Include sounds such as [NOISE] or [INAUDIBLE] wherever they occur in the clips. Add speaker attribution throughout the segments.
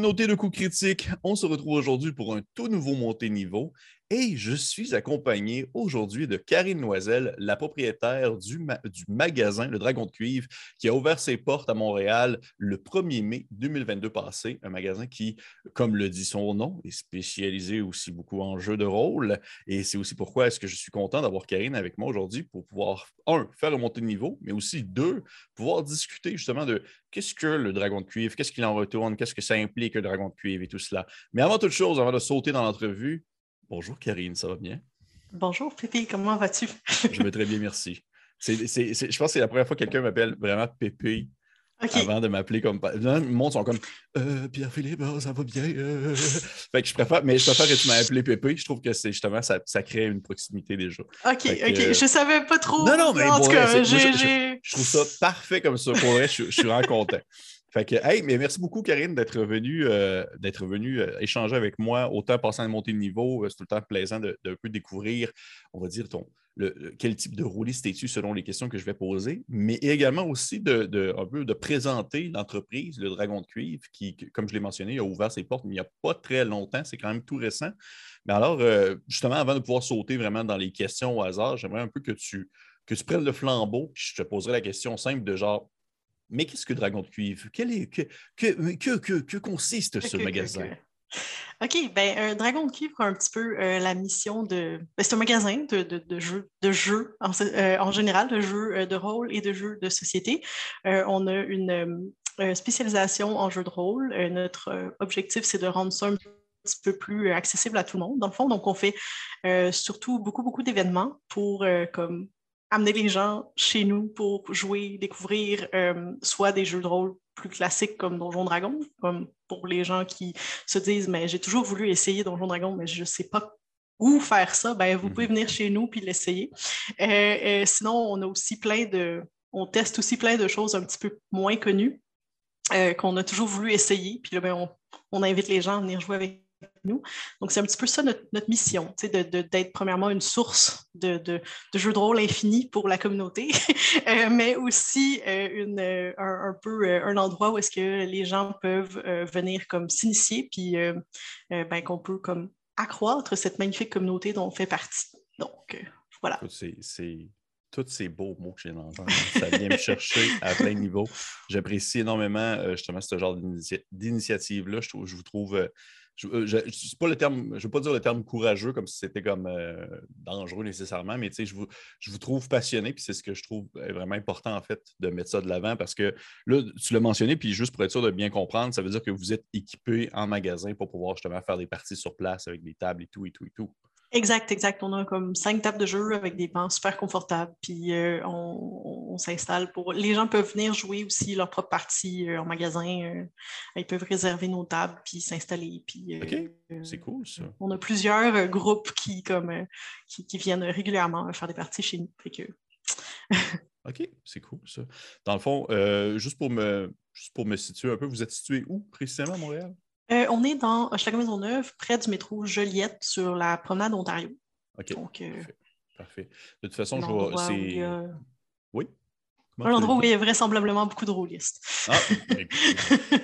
Speaker 1: communauté de coups critiques. On se retrouve aujourd'hui pour un tout nouveau montée niveau et je suis accompagné aujourd'hui de Karine Noiselle, la propriétaire du, magasin Le Dragon de Cuivre, qui a ouvert ses portes à Montréal le 1er mai 2022 passé. Un magasin qui, comme le dit son nom, est spécialisé aussi beaucoup en jeux de rôle. Et c'est aussi pourquoi est-ce que je suis content d'avoir Karine avec moi aujourd'hui pour pouvoir, un, faire monter de niveau, mais aussi, deux, pouvoir discuter justement de qu'est-ce que le Dragon de Cuivre, qu'est-ce qu'il en retourne, qu'est-ce que ça implique le Dragon de Cuivre et tout cela? Mais avant toute chose, avant de sauter dans l'entrevue, Bonjour Karine, ça va bien?
Speaker 2: Bonjour Pépé, comment vas-tu?
Speaker 1: je vais très bien, merci. je pense que c'est la première fois que quelqu'un m'appelle vraiment Pépé avant de m'appeler comme. Le monde sont comme euh, Pierre-Philippe, oh, ça va bien. Euh. [LAUGHS] fait que je préfère, mais je préfère que tu m'aies appelé Pépé. Je trouve que c'est justement ça, ça crée une proximité déjà.
Speaker 2: OK, OK. Euh, je savais pas trop.
Speaker 1: Non, non, mais en tout cas, je, trouve ça parfait comme ça. Pour vrai, je, suis vraiment content. Fait que, hey, mais merci beaucoup, Karine, d'être venue, euh, d'être euh, échanger avec moi, autant passant à monter de niveau. Euh, c'est tout le temps plaisant de, de, peu découvrir, on va dire, ton, quel type de rôliste es-tu selon les questions que je vais poser, mais également aussi de, un peu de présenter l'entreprise, le Dragon de Cuivre, qui, comme je l'ai mentionné, a ouvert ses portes il n'y a pas très longtemps, c'est quand même tout récent. Mais alors, justement, avant de pouvoir sauter vraiment dans les questions au hasard, j'aimerais un peu que tu, que tu prennes le flambeau, je te poserai la question simple de genre, mais qu'est-ce que Dragon de Cuivre? que, que, que, que, consiste ce magasin?
Speaker 2: OK, ben, un Dragon de Cuivre a un petit peu euh, la mission de. Ben, c'est un magasin de, de, de jeux, de jeux en, euh, en, général, de jeux euh, de rôle et de jeux de société. on a une spécialisation en jeux de rôle. notre objectif, c'est de rendre ça un petit peu plus accessible à tout le monde, dans le fond. Donc, on fait surtout beaucoup, beaucoup d'événements pour comme amener les gens chez nous pour jouer, découvrir euh, soit des jeux de rôle plus classiques comme Donjon Dragon, comme pour les gens qui se disent mais j'ai toujours voulu essayer Donjon Dragon, mais je ne sais pas où faire ça, ben, vous pouvez mhm. venir chez nous puis l'essayer. Euh, euh, sinon, on a aussi plein de. On teste aussi plein de choses un petit peu moins connues qu'on a toujours voulu essayer. Puis là, ben, on, on invite les gens à venir jouer avec nous. Donc, c'est un petit peu ça notre, mission, d'être de, premièrement une source de, de, jeux de rôle infini pour la communauté, [LAUGHS] euh, mais aussi euh, une, euh, un, peu un endroit où est-ce que les gens peuvent venir comme s'initier, puis ben, qu'on peut comme accroître cette magnifique communauté dont on fait partie. Donc, voilà.
Speaker 1: C'est tous ces beaux mots que j'ai entendre. Ça vient me chercher à plein niveau. J'apprécie énormément justement ce genre d'initiative-là. Je, je, vous trouve je euh, je veux pas dire le terme courageux comme si c'était comme euh, dangereux nécessairement, mais je vous, je vous trouve passionné, puis c'est ce que je trouve euh, vraiment important en fait de mettre ça de l'avant parce que là, tu l'as mentionné, puis juste pour être sûr de bien comprendre, ça veut dire que vous êtes équipé en magasin pour pouvoir justement faire des parties sur place avec des tables et tout et tout et tout.
Speaker 2: Exact, exact. On a comme cinq tables de jeu avec des bancs super confortables. Puis euh, on, s'installe pour. Les gens peuvent venir jouer aussi leur propre partie euh, en magasin. Euh, ils peuvent réserver nos tables puis s'installer. Puis,
Speaker 1: OK, c'est cool ça.
Speaker 2: On a plusieurs groupes qui, comme, qui, viennent régulièrement faire des parties chez nous. que... [LAUGHS]
Speaker 1: OK, c'est cool ça. Dans le fond, juste, pour me, juste pour me situer un peu, vous êtes situé où précisément à Montréal?
Speaker 2: Euh, on est dans Maison-Neuve, près du métro Joliette, sur la promenade Ontario.
Speaker 1: OK. Donc, euh, parfait. De toute façon, je vois.
Speaker 2: Un endroit où il y a vraisemblablement beaucoup de rôlistes.
Speaker 1: Ah,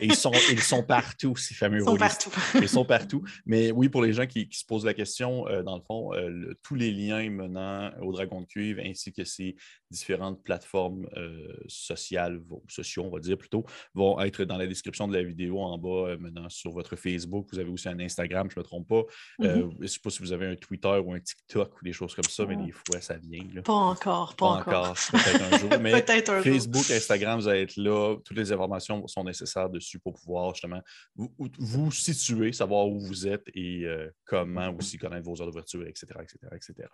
Speaker 1: ils, sont, ils sont partout, ces fameux
Speaker 2: rôlistes. Ils sont
Speaker 1: partout. ils sont partout. Mais oui, pour les gens qui, se posent la question, euh, dans le fond, tous les liens menant au Dragon de Cuivre ainsi que ces différentes plateformes euh, sociales, sociaux, on va dire plutôt, vont être dans la description de la vidéo en bas, euh, maintenant sur votre Facebook. Vous avez aussi un Instagram, je ne me trompe pas. Euh, mm-hmm. je ne sais pas si vous avez un Twitter ou un TikTok ou des choses comme ça, mais des fois, ça vient.
Speaker 2: Pas encore, pas, encore.
Speaker 1: Peut-être un jour. [LAUGHS] Mais Facebook, Instagram, vous allez être là. Toutes les informations sont nécessaires dessus pour pouvoir justement vous, vous situer, savoir où vous êtes et comment aussi connaître vos heures d'ouverture, etc., etc., etc.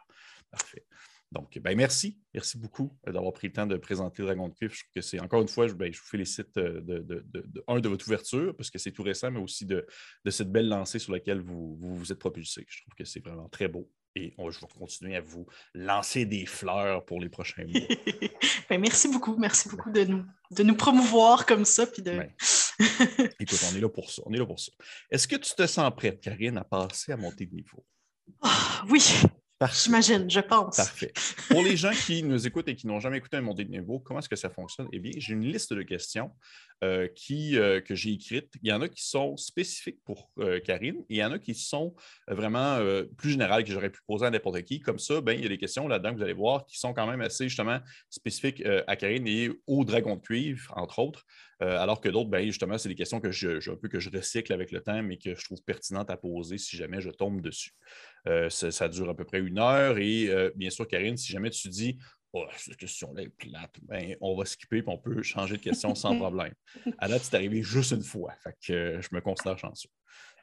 Speaker 1: Parfait. Donc, ben, merci. Merci beaucoup euh, d'avoir pris le temps de présenter Dragon de Cuivre. Je trouve que c'est, encore une fois, je, ben, vous félicite euh, de, un, de votre ouverture, parce que c'est tout récent, mais aussi de, cette belle lancée sur laquelle vous vous, êtes propulsé. Je trouve que c'est vraiment très beau. Et je vais continuer à vous lancer des fleurs pour les prochains mois. [LAUGHS]
Speaker 2: Ben, merci beaucoup. Merci beaucoup de nous, de nous promouvoir comme ça. Puis de...
Speaker 1: Écoute, on est là pour ça. On est là pour ça. Est-ce que tu te sens prête, Karine, à passer à monter de niveau?
Speaker 2: Ah, oui, J'imagine, je pense.
Speaker 1: Parfait. Pour les gens qui nous écoutent et qui n'ont jamais écouté un montée de niveau, comment est-ce que ça fonctionne? Eh bien, j'ai une liste de questions euh, qui, euh, que j'ai écrites. Il y en a qui sont spécifiques pour euh, Karine et il y en a qui sont vraiment plus générales que j'aurais pu poser à n'importe qui. Comme ça, ben, il y a des questions là-dedans que vous allez voir qui sont quand même assez justement spécifiques à Karine et au dragon de cuivre, entre autres. alors que d'autres, ben, justement, c'est des questions que je, un peu que je recycle avec le temps, mais que je trouve pertinentes à poser si jamais je tombe dessus. Ça, dure à peu près une heure et bien sûr, Karine, si jamais tu dis oh, cette question-là est plate, ben, on va skipper et on peut changer de question sans [LAUGHS] problème. À date, c'est arrivé juste une fois. Fait que euh, je me considère chanceux.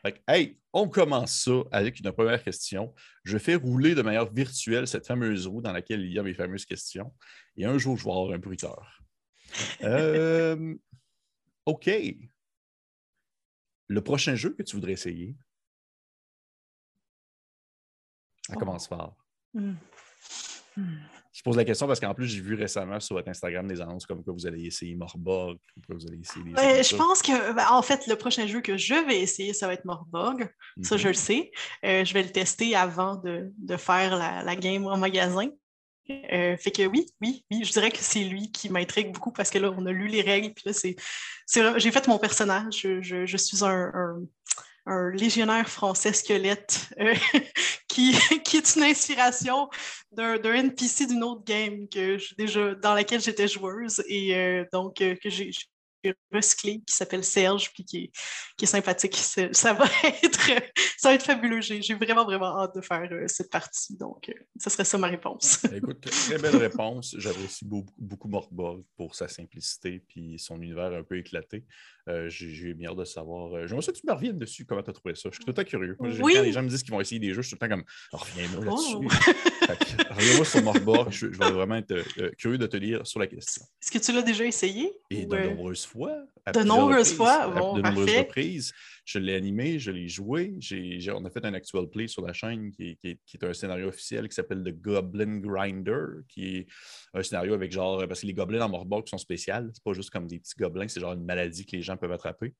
Speaker 1: Fait hey, on commence ça avec une première question. Je fais rouler de manière virtuelle cette fameuse roue dans laquelle il y a mes fameuses questions. Et un jour, je vais avoir un bruiteur. Euh, [LAUGHS] OK. Le prochain jeu que tu voudrais essayer, ça commence fort. Hmm. Hmm. Je pose la question parce qu'en plus, j'ai vu récemment sur votre Instagram des annonces comme quoi vous allez essayer Morborg, vous allez essayer
Speaker 2: Je pense que, ben, en fait, le prochain jeu que je vais essayer, ça va être Morborg. Ça, je mhm. le sais. Euh, je vais le tester avant de, faire la, game en magasin. Euh, fait que oui, oui, oui, je dirais que c'est lui qui m'intrigue beaucoup parce que là, on a lu les règles. Puis là, c'est, j'ai fait mon personnage. Je, suis un, un légionnaire français squelette euh, [LAUGHS] qui, qui, est une inspiration d'un NPC d'une autre game que déjà, dans laquelle j'étais joueuse et euh, donc euh, que j'ai recyclé qui s'appelle Serge puis qui est, qui est sympathique. Ça va, [LAUGHS] être, ça va être fabuleux. J'ai vraiment, vraiment hâte de faire cette partie. Donc, ce serait ça ma réponse.
Speaker 1: Écoute, très belle réponse. J'apprécie beaucoup, beaucoup pour sa simplicité puis son univers un peu éclaté. Euh, j'ai bien hâte de savoir. Euh, J'aimerais ça que tu me reviennes dessus, comment tu as trouvé ça? Je suis tout le temps curieux. Quand les gens me disent qu'ils vont essayer des jeux, je suis tout le temps comme reviens-moi là-dessus. [LAUGHS] Oh. reviens-moi sur Morborg. Je, je, vais vraiment être euh, curieux de te lire sur la question.
Speaker 2: Est-ce que tu l'as déjà essayé?
Speaker 1: Et de nombreuses fois.
Speaker 2: De nombreuses fois,
Speaker 1: bon, De nombreuses reprises. Je l'ai animé, je l'ai joué. on a fait un actual play sur la chaîne qui est, un scénario officiel qui s'appelle The Goblin Grinder, qui est un scénario avec genre. Parce que les gobelins en Morborg sont spéciales. C'est pas juste comme des petits gobelins, c'est genre une maladie que les gens peuvent attraper.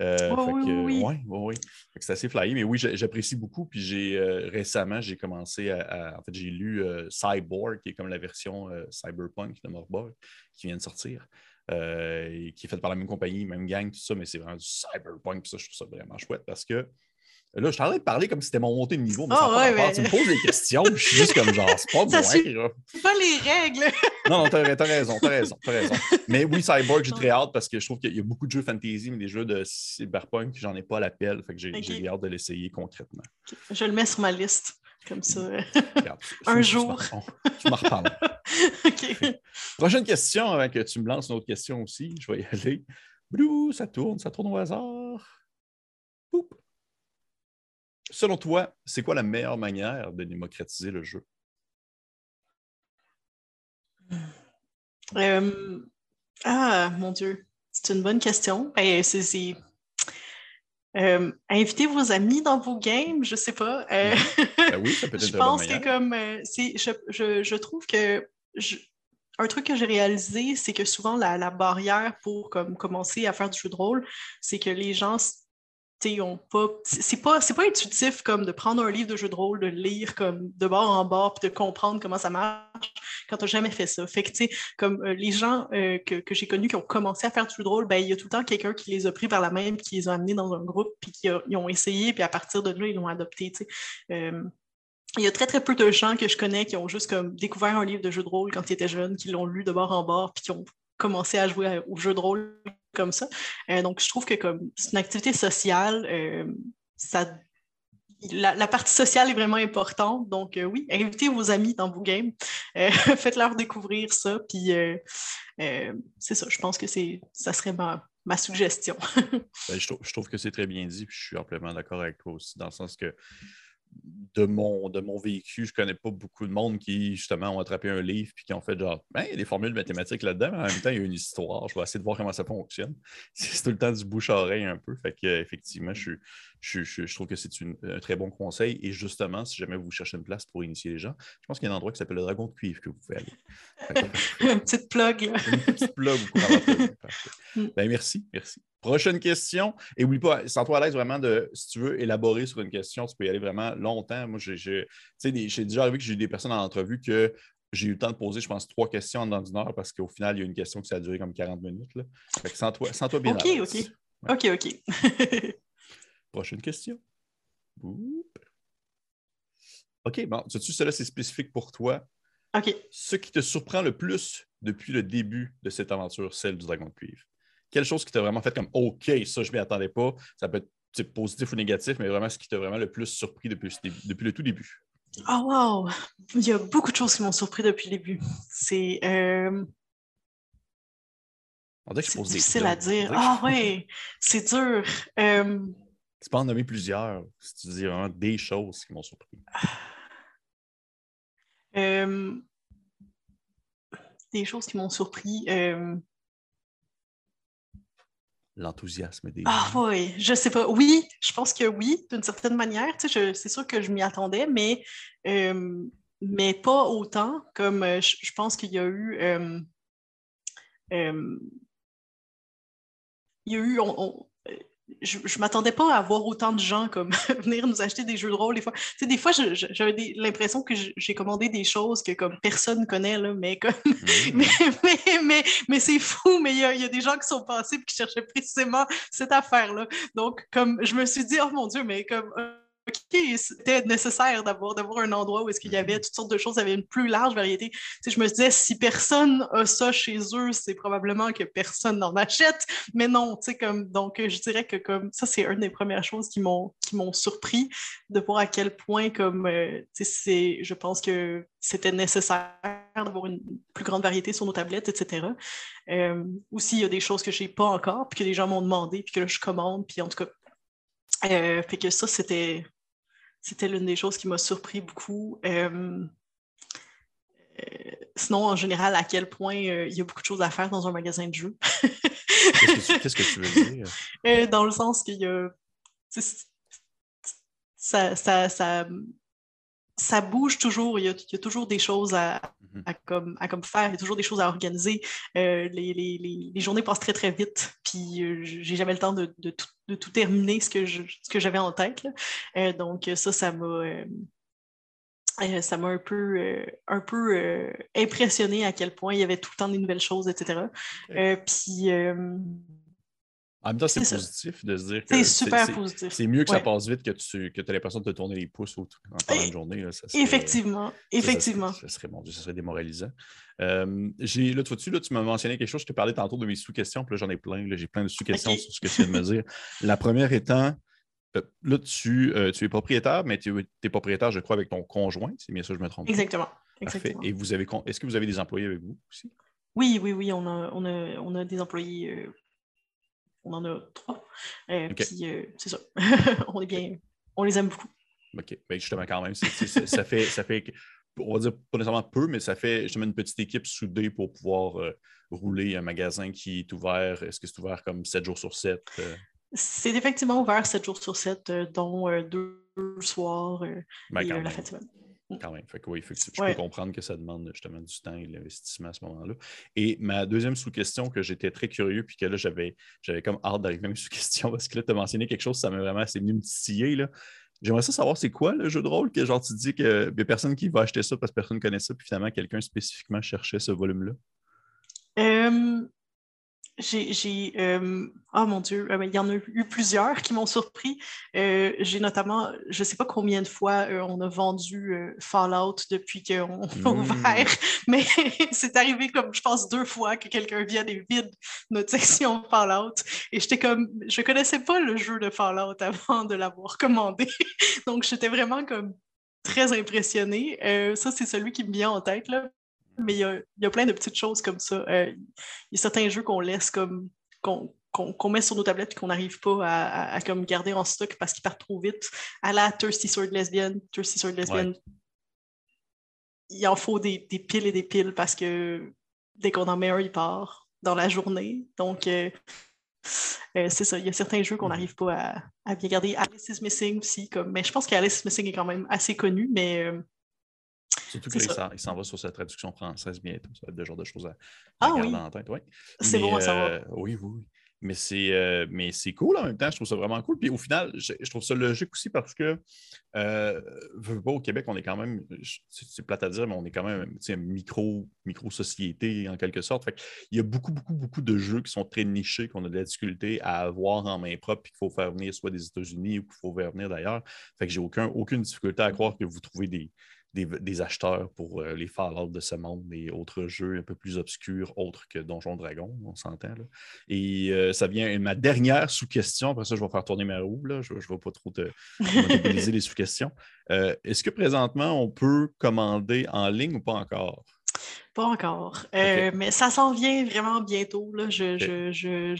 Speaker 1: Euh, oui, oui, oui. C'est assez flyé. Mais oui, j'apprécie beaucoup. Puis j'ai euh, récemment, j'ai commencé à, En fait, j'ai lu euh, Cyborg, qui est comme la version cyberpunk de Morborg, qui vient de sortir. Euh, qui est fait par la même compagnie, même gang, tout ça, mais c'est vraiment du cyberpunk, ça, je trouve ça vraiment chouette parce que Là, je suis en train de parler comme si c'était mon montée de niveau, mais, oh, ouais, mais... tu me poses des questions, je suis juste comme genre, c'est pas [LAUGHS] moi.
Speaker 2: C'est pas les règles. [LAUGHS]
Speaker 1: non, non, t'as as raison, t'as raison, as raison. Mais oui, Cyborg, j'ai très hâte parce que je trouve qu'il y a beaucoup de jeux fantasy, mais des jeux de cyberpunk, j'en ai pas l'appel, fait que j'ai hâte de l'essayer concrètement.
Speaker 2: Je le mets sur ma liste. Comme ça. [LAUGHS] un jour.
Speaker 1: Tu m'en reparles. Prochaine question avant que tu me lances une autre question aussi. Je vais y aller. Blou, ça tourne, ça tourne au hasard. Selon toi, c'est quoi la meilleure manière de démocratiser le jeu?
Speaker 2: Euh, ah, mon Dieu, c'est une bonne question. Ben, c'est euh, invitez vos amis dans vos games, je sais pas. Euh,
Speaker 1: ben oui, ça [LAUGHS] peut être
Speaker 2: Je pense que comme euh, je, je, je, trouve que un truc que j'ai réalisé, c'est que souvent la, la, barrière pour comme, commencer à faire du jeu de rôle, c'est que les gens pas. C'est pas, intuitif comme de prendre un livre de jeu de rôle, de lire comme de bord en bord, puis de comprendre comment ça marche quand tu n'as jamais fait ça. Fait que, tu sais, comme euh, les gens euh, que, j'ai connus qui ont commencé à faire du jeu de rôle, ben, il y a tout le temps quelqu'un qui les a pris par la main, puis qui les a amenés dans un groupe, puis qui ils ont essayé, puis à partir de là, ils l'ont adopté, euh, il y a très, très peu de gens que je connais qui ont juste comme découvert un livre de jeu de rôle quand ils étaient jeunes, qui l'ont lu de bord en bord, puis qui ont commencé à jouer au jeu de rôle comme ça. Euh, donc, je trouve que comme c'est une activité sociale, euh, ça, la, partie sociale est vraiment importante. Donc, euh, oui, invitez vos amis dans vos games, [LAUGHS] faites-leur découvrir ça. Puis, c'est ça, je pense que ça serait ma, ma suggestion. [LAUGHS]
Speaker 1: Ben, je, trouve, je, trouve, que c'est très bien dit, puis je suis amplement d'accord avec toi aussi, dans le sens que de mon, de mon vécu, je connais pas beaucoup de monde qui, justement, ont attrapé un livre puis qui ont fait genre, il y a des formules mathématiques là-dedans, mais en même temps, il y a une histoire. Je vais essayer de voir comment ça fonctionne. C'est tout le temps du bouche-oreille un peu. Fait que, effectivement, je, je, trouve que c'est un très bon conseil. Et justement, si jamais vous cherchez une place pour initier les gens, je pense qu'il y a un endroit qui s'appelle le Dragon de Cuivre que vous pouvez aller. [LAUGHS]
Speaker 2: une petite plug.
Speaker 1: une petite plug. [LAUGHS] Mm. ben, merci, merci. Prochaine question. Et oublie pas, sens-toi à l'aise vraiment de, si tu veux élaborer sur une question, tu peux y aller vraiment longtemps. Moi, j'ai déjà arrivé que j'ai eu des personnes en entrevue que j'ai eu le temps de poser, je pense, trois questions en dans une heure parce qu'au final, il y a une question qui ça a duré comme 40 minutes. Là. Fait que sens-toi, sens-toi bien.
Speaker 2: OK, OK. OK, OK. [LAUGHS]
Speaker 1: Prochaine question. OK, bon, sais-tu, cela, c'est spécifique pour toi.
Speaker 2: OK.
Speaker 1: Ce qui te surprend le plus depuis le début de cette aventure, celle du Dragon de Cuivre? Quelle chose qui t'a vraiment fait comme OK, ça, je ne m'y attendais pas. Ça peut être positif ou négatif, mais vraiment ce qui t'a vraiment le plus surpris depuis, depuis le tout début.
Speaker 2: Oh wow! Il y a beaucoup de choses qui m'ont surpris depuis le début. C'est. Euh... C'est difficile à dire. Ah oui, c'est dur. Euh...
Speaker 1: Tu peux en nommer plusieurs si tu dis vraiment des choses qui m'ont surpris.
Speaker 2: Euh... Des choses qui m'ont surpris. Euh
Speaker 1: l'enthousiasme des
Speaker 2: Ah oui, je sais pas. Oui, je pense que oui, d'une certaine manière. Tu sais, c'est sûr que je m'y attendais, mais, euh, mais pas autant comme je, pense qu'il y a eu. Il y a eu. On, je ne m'attendais pas à voir autant de gens comme [LAUGHS] venir nous acheter des jeux de rôle des fois. Tu sais, des fois, j'avais l'impression que j'ai commandé des choses que comme personne connaît, là, mais, comme... [LAUGHS] Mmh. mais, mais, mais, c'est fou, mais il y, y, a des gens qui sont passés et qui cherchaient précisément cette affaire-là. Donc, comme je me suis dit, oh mon Dieu, mais comme c'était nécessaire d'avoir, d'avoir un endroit où est-ce qu'il y avait mm-hmm. toutes sortes de choses, il y avait une plus large variété. je me disais, si personne a ça chez eux, c'est probablement que personne n'en achète. Mais non, comme, donc je dirais que comme ça, c'est une des premières choses qui m'ont, qui m'ont surpris de voir à quel point, comme, euh, c'est, je pense que c'était nécessaire d'avoir une plus grande variété sur nos tablettes, etc. Euh, aussi, il y a des choses que je n'ai pas encore, puis que les gens m'ont demandé, puis que là, je commande, puis en tout cas, euh, fait que ça, c'était, c'était l'une des choses qui m'a surpris beaucoup. Euh, euh, sinon, en général, à quel point il y a beaucoup de choses à faire dans un magasin de jeux.
Speaker 1: qu'est-ce, que tu, veux
Speaker 2: dire? [LAUGHS] dans le sens qu'il y a. Ça, ça, ça, ça, bouge toujours. Il y, a, il y, a, toujours des choses à, Mhm. à, comme, à comme faire. Il y a toujours des choses à organiser. Euh, les, les, les, journées passent très, très vite. Puis, euh, j'ai jamais le temps de, de, tout, de, tout, terminer ce que, je, ce que j'avais en tête. Euh, donc, ça, ça m'a. ça m'a un peu, un peu impressionné à quel point il y avait tout le temps des nouvelles choses, etc. puis,
Speaker 1: en même temps, c'est positif de se dire que. C'est
Speaker 2: super positif.
Speaker 1: C'est mieux que ça passe vite que tu que aies l'impression de te tourner les pouces en pendant une journée.
Speaker 2: effectivement. effectivement.
Speaker 1: Ça, serait, bon, ça serait démoralisant. Euh, là, tu là, tu m'as mentionné quelque chose. Je te parlais tantôt de mes sous-questions, puis là, j'en ai plein. J'ai plein de sous-questions sur ce que tu viens de me dire. La première étant. Euh, là, tu, euh, tu es propriétaire, mais tu es propriétaire, je crois, avec ton conjoint. C'est bien ça, je me trompe.
Speaker 2: Exactement.
Speaker 1: Exactement. Et vous avez, est-ce que vous avez des employés avec vous aussi?
Speaker 2: Oui, oui, oui, on a, on a, on a des employés on en a trois. Euh, puis euh, c'est ça. [LAUGHS] on est bien. On les aime beaucoup.
Speaker 1: OK. Ben, justement, quand même, ça, fait, ça fait, on va dire pas nécessairement peu, mais ça fait justement une petite équipe soudée pour pouvoir euh, rouler un magasin qui est ouvert. Est-ce que c'est ouvert comme 7 jours sur 7?
Speaker 2: C'est effectivement ouvert 7 jours sur 7, dont deux soirs ben, et la fin de semaine.
Speaker 1: Quand même. Fait que, oui, je peux comprendre que ça demande justement du temps et l'investissement à ce moment-là. Et ma deuxième sous-question que j'étais très curieux, puis que là, j'avais, j'avais comme hâte d'arriver à mes [LAUGHS] sous-questions parce que là, tu as mentionné quelque chose, ça m'a vraiment, c'est venu me titiller. Là. J'aimerais ça savoir c'est quoi le jeu de rôle que genre tu dis n'y a personne qui va acheter ça parce que personne ne connaît ça, puis finalement quelqu'un spécifiquement cherchait ce volume-là?
Speaker 2: Euh, j'ai, euh, oh mon Dieu, euh, il y en a eu plusieurs qui m'ont surpris. Euh, j'ai notamment, je ne sais pas combien de fois on a vendu Fallout depuis qu'on a mmh. ouvert, mais [LAUGHS] c'est arrivé comme, je pense, deux fois que quelqu'un vienne et vide notre section Fallout. Et j'étais comme, je ne connaissais pas le jeu de Fallout [LAUGHS] avant de l'avoir commandé. Donc, j'étais vraiment comme très impressionnée. ça, c'est celui qui me vient en tête, là mais il y a, plein de petites choses comme ça. Euh, il y a certains jeux qu'on laisse comme. qu'on met sur nos tablettes et qu'on n'arrive pas à, comme garder en stock parce qu'ils partent trop vite. À la Thirsty Sword Lesbian, Thirsty Sword Lesbian, il en faut des, piles et des piles parce que dès qu'on en met un, il part dans la journée. Donc, euh, c'est ça, il y a certains jeux qu'on mhm. n'arrive pas à, bien garder. Alice is Missing aussi, comme, mais je pense qu'Alice is Missing est quand même assez connu, mais.
Speaker 1: Surtout qu'il s'en va sur sa traduction française bientôt. Ça va être le genre de choses à, ah garder en tête.
Speaker 2: C'est bon à savoir.
Speaker 1: oui, oui. Mais c'est, euh, mais c'est cool en même temps, je trouve ça vraiment cool. Puis au final, je, trouve ça logique aussi parce que, euh, pas, au Québec, on est quand même, c'est plate à dire, mais on est quand même une micro, micro-société en quelque sorte. Fait Il y a beaucoup, beaucoup, beaucoup de jeux qui sont très nichés, qu'on a de la difficulté à avoir en main propre, puis qu'il faut faire venir soit des États-Unis ou qu'il faut faire venir d'ailleurs. Fait que j'ai aucun, aucune difficulté à croire que vous trouvez des, des, acheteurs pour euh, les Fallout de ce monde et autres jeux un peu plus obscurs, autres que Donjon Dragon, on s'entend. Et euh, ça vient ma dernière sous-question. Après ça, je vais faire tourner ma roue. Je ne vais pas trop te monopoliser les sous-questions. Euh, est-ce que présentement, on peut commander en ligne ou pas encore?
Speaker 2: Pas encore. mais ça s'en vient vraiment bientôt. Là. Je,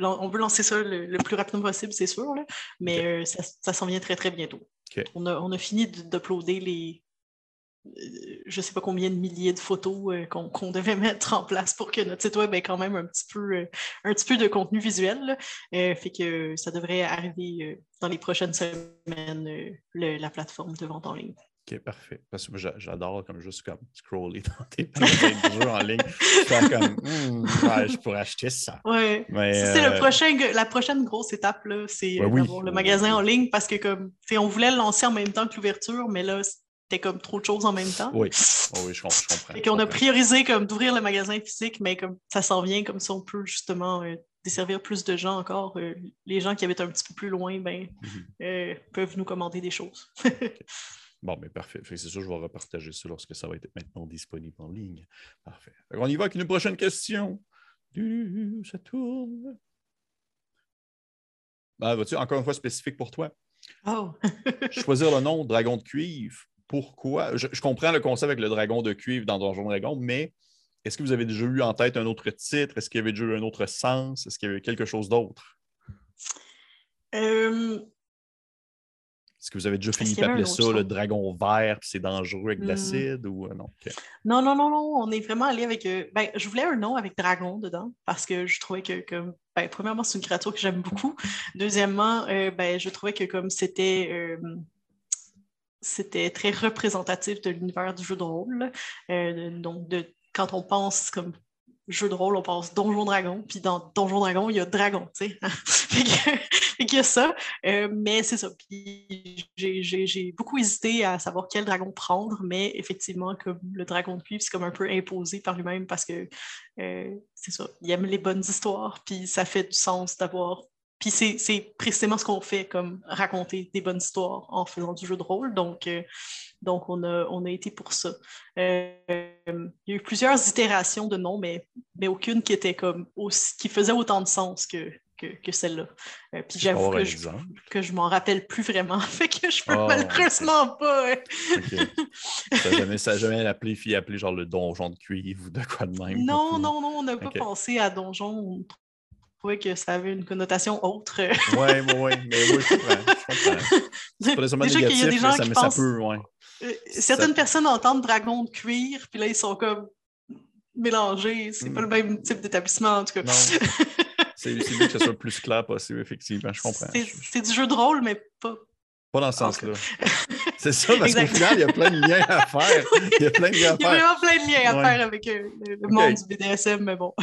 Speaker 2: on veut lancer ça le, plus rapidement possible, c'est sûr, mais ça, ça s'en vient très, très bientôt. On, a, fini d'uploader les euh, je ne sais pas combien de milliers de photos euh, qu'on devait mettre en place pour que notre site web ait quand même un petit peu, euh, un petit peu de contenu visuel. fait que ça devrait arriver dans les prochaines semaines, la plateforme de vente en ligne.
Speaker 1: OK, parfait. Parce que moi, j'adore comme juste comme scroller [LAUGHS] dans tes jeux en ligne. Je comme, [LAUGHS] hmm, je pourrais acheter ça.
Speaker 2: Oui. C'est le euh, prochain, la prochaine grosse étape, c'est euh, d'avoir le magasin en ligne parce que comme, on voulait le lancer en même temps que l'ouverture, mais là, c'était comme trop de choses en même temps.
Speaker 1: Oui, oh, oui je, comprends.
Speaker 2: Et qu'on a priorisé comme d'ouvrir le magasin physique, mais comme ça s'en vient, comme ça, on peut justement euh, desservir plus de gens encore. les gens qui habitent un petit peu plus loin, ben, mm-hmm. peuvent nous commander des choses. [LAUGHS]
Speaker 1: Bon, mais parfait. C'est sûr, je vais repartager ça lorsque ça va être maintenant disponible en ligne. Parfait. on y va avec une prochaine question. Ça tourne. Ben, vas-tu encore une fois spécifique pour toi?
Speaker 2: Oh! [LAUGHS]
Speaker 1: Choisir le nom Dragon de cuivre. Pourquoi? Je, comprends le concept avec le dragon de cuivre dans Donjon Dragon, mais est-ce que vous avez déjà eu en tête un autre titre? Est-ce qu'il y avait déjà eu un autre sens? Est-ce qu'il y avait quelque chose d'autre?
Speaker 2: Euh,
Speaker 1: est-ce que vous avez déjà fini par appeler ça le dragon vert, c'est dangereux avec de hmm. l'acide ou euh, non?
Speaker 2: Non, non, non, non. On est vraiment allé avec. Euh, ben, je voulais un nom avec dragon dedans parce que je trouvais que, ben, premièrement, c'est une créature que j'aime beaucoup. Deuxièmement, euh, ben, je trouvais que comme c'était. c'était très représentatif de l'univers du jeu de rôle. donc, de, quand on pense comme jeu de rôle, on pense Donjon Dragon, puis dans Donjon Dragon, il y a dragon, tu sais. [LAUGHS] fait qu'il y a ça. Euh, mais c'est ça. J'ai beaucoup hésité à savoir quel dragon prendre, mais effectivement, comme le dragon de cuivre, c'est comme un peu imposé par lui-même parce que euh, c'est ça. Il aime les bonnes histoires, puis ça fait du sens d'avoir puis c'est précisément ce qu'on fait, comme raconter des bonnes histoires en faisant du jeu de rôle. Donc, euh, donc, on a, on a été pour ça. Euh, il y a eu plusieurs itérations de noms, mais, mais aucune qui était comme aussi, qui faisait autant de sens que, que, celle-là. Euh, puis j'avoue que, je, que je m'en rappelle plus vraiment. [LAUGHS] fait que je peux oh, malheureusement pas.
Speaker 1: ça n'a jamais, jamais appelé, fille appelé genre le donjon de cuivre ou de quoi de même.
Speaker 2: Non, non, non, on n'a pas pensé à donjon. On trouvait que ça avait une connotation autre.
Speaker 1: oui, oui, oui. Mais oui, je comprends. Je comprends. C'est pas nécessairement négatif, mais ça, ça peut, ouais.
Speaker 2: Euh, certaines personnes entendent dragon de cuir, puis là, ils sont comme mélangés. C'est pas le même type d'établissement, en tout cas. [LAUGHS]
Speaker 1: C'est mieux que ce soit le plus clair possible, effectivement. Je comprends.
Speaker 2: C'est du jeu de rôle, mais pas.
Speaker 1: Pas dans ce sens-là. C'est ça, parce qu'au final, il y a plein de liens à faire. Il y a plein de liens à faire.
Speaker 2: Il y a vraiment plein de liens à faire avec euh, le monde du BDSM, mais bon.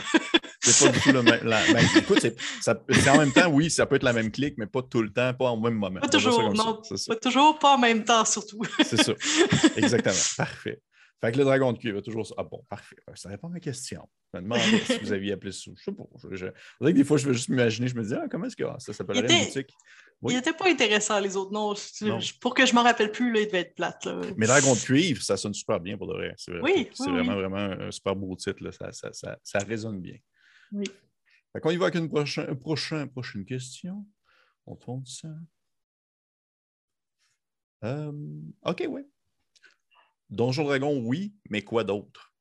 Speaker 1: C'est pas du tout le même. La... Ben, écoute, c'est en même temps, oui, ça peut être la même clique, mais pas tout le temps, pas au même moment.
Speaker 2: Pas toujours, non. Pas toujours, pas en même temps, surtout.
Speaker 1: c'est ça. [LAUGHS] Exactement. Parfait. Fait que le dragon de cuivre toujours ça. Ah bon, parfait. Ça répond à ma question. Je me demandais si vous aviez appelé ça. Je sais pas. Je, je... que des fois, je veux juste m'imaginer, je me dis, ah, comment est-ce que ça s'appellerait une boutique?
Speaker 2: Il n'était pas intéressant, les autres noms. Pour que je m'en rappelle plus, là, il devait être plate. Là.
Speaker 1: Mais Dragon de cuivre, ça sonne super bien pour de vrai. C'est oui, c'est vraiment, vraiment un super beau titre. Ça, ça, ça, ça, résonne bien.
Speaker 2: Oui.
Speaker 1: Qu'on y va avec une prochaine, prochain, prochaine question. On tourne ça. Euh, OK, oui. Donjon Dragon, oui, mais quoi d'autre?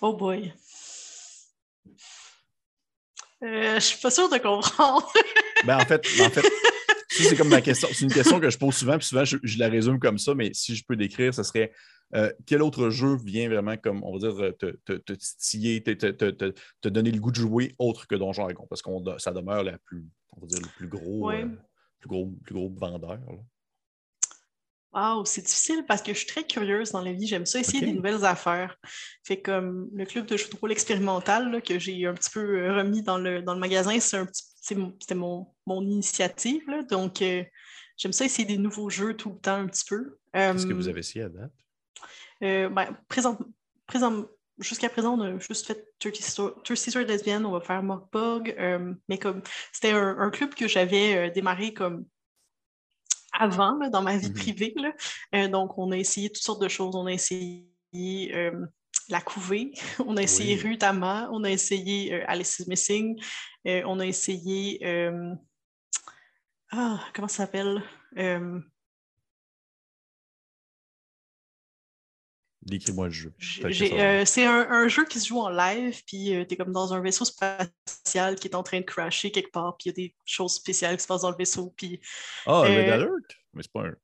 Speaker 2: Oh boy. Euh, je suis pas sûre de comprendre.
Speaker 1: ben, en fait, en fait c'est comme ma question. C'est une question que je pose souvent, puis souvent je, la résume comme ça, mais si je peux décrire, ce serait Euh, quel autre jeu vient vraiment, comme on va dire, te, te, te titiller, te, te, donner le goût de jouer autre que Donjon Dragon? Parce que ça demeure la plus, on va dire, le plus gros, euh, plus gros, plus gros vendeur.
Speaker 2: Wow, c'est difficile parce que je suis très curieuse dans la vie. J'aime ça essayer des nouvelles affaires. Fait comme le club de jeux de rôle expérimental que j'ai un petit peu euh, remis dans le, dans le magasin, c'était mon, mon, initiative. Donc, euh, j'aime ça essayer des nouveaux jeux tout le temps un petit peu.
Speaker 1: Qu'est-ce que vous avez essayé à date?
Speaker 2: Euh, ben, présent, présent, Jusqu'à présent, on a juste fait Thirsty Sword Lesbian, on va faire Mockbug, mais comme c'était un, club que j'avais démarré comme avant dans ma vie mhm. privée. Euh, donc, on a essayé toutes sortes de choses. On a essayé euh, la couvée, [LAUGHS] on a essayé Rutama, on a essayé euh, Alice is Missing, on a essayé. ah, comment ça s'appelle?
Speaker 1: Décris-moi le jeu.
Speaker 2: Euh, c'est un, jeu qui se joue en live, puis euh, tu es comme dans un vaisseau spatial qui est en train de crasher quelque part, puis il y a des choses spéciales qui se passent dans le vaisseau. Puis,
Speaker 1: ah, Red euh, Alert? Mais c'est pas un.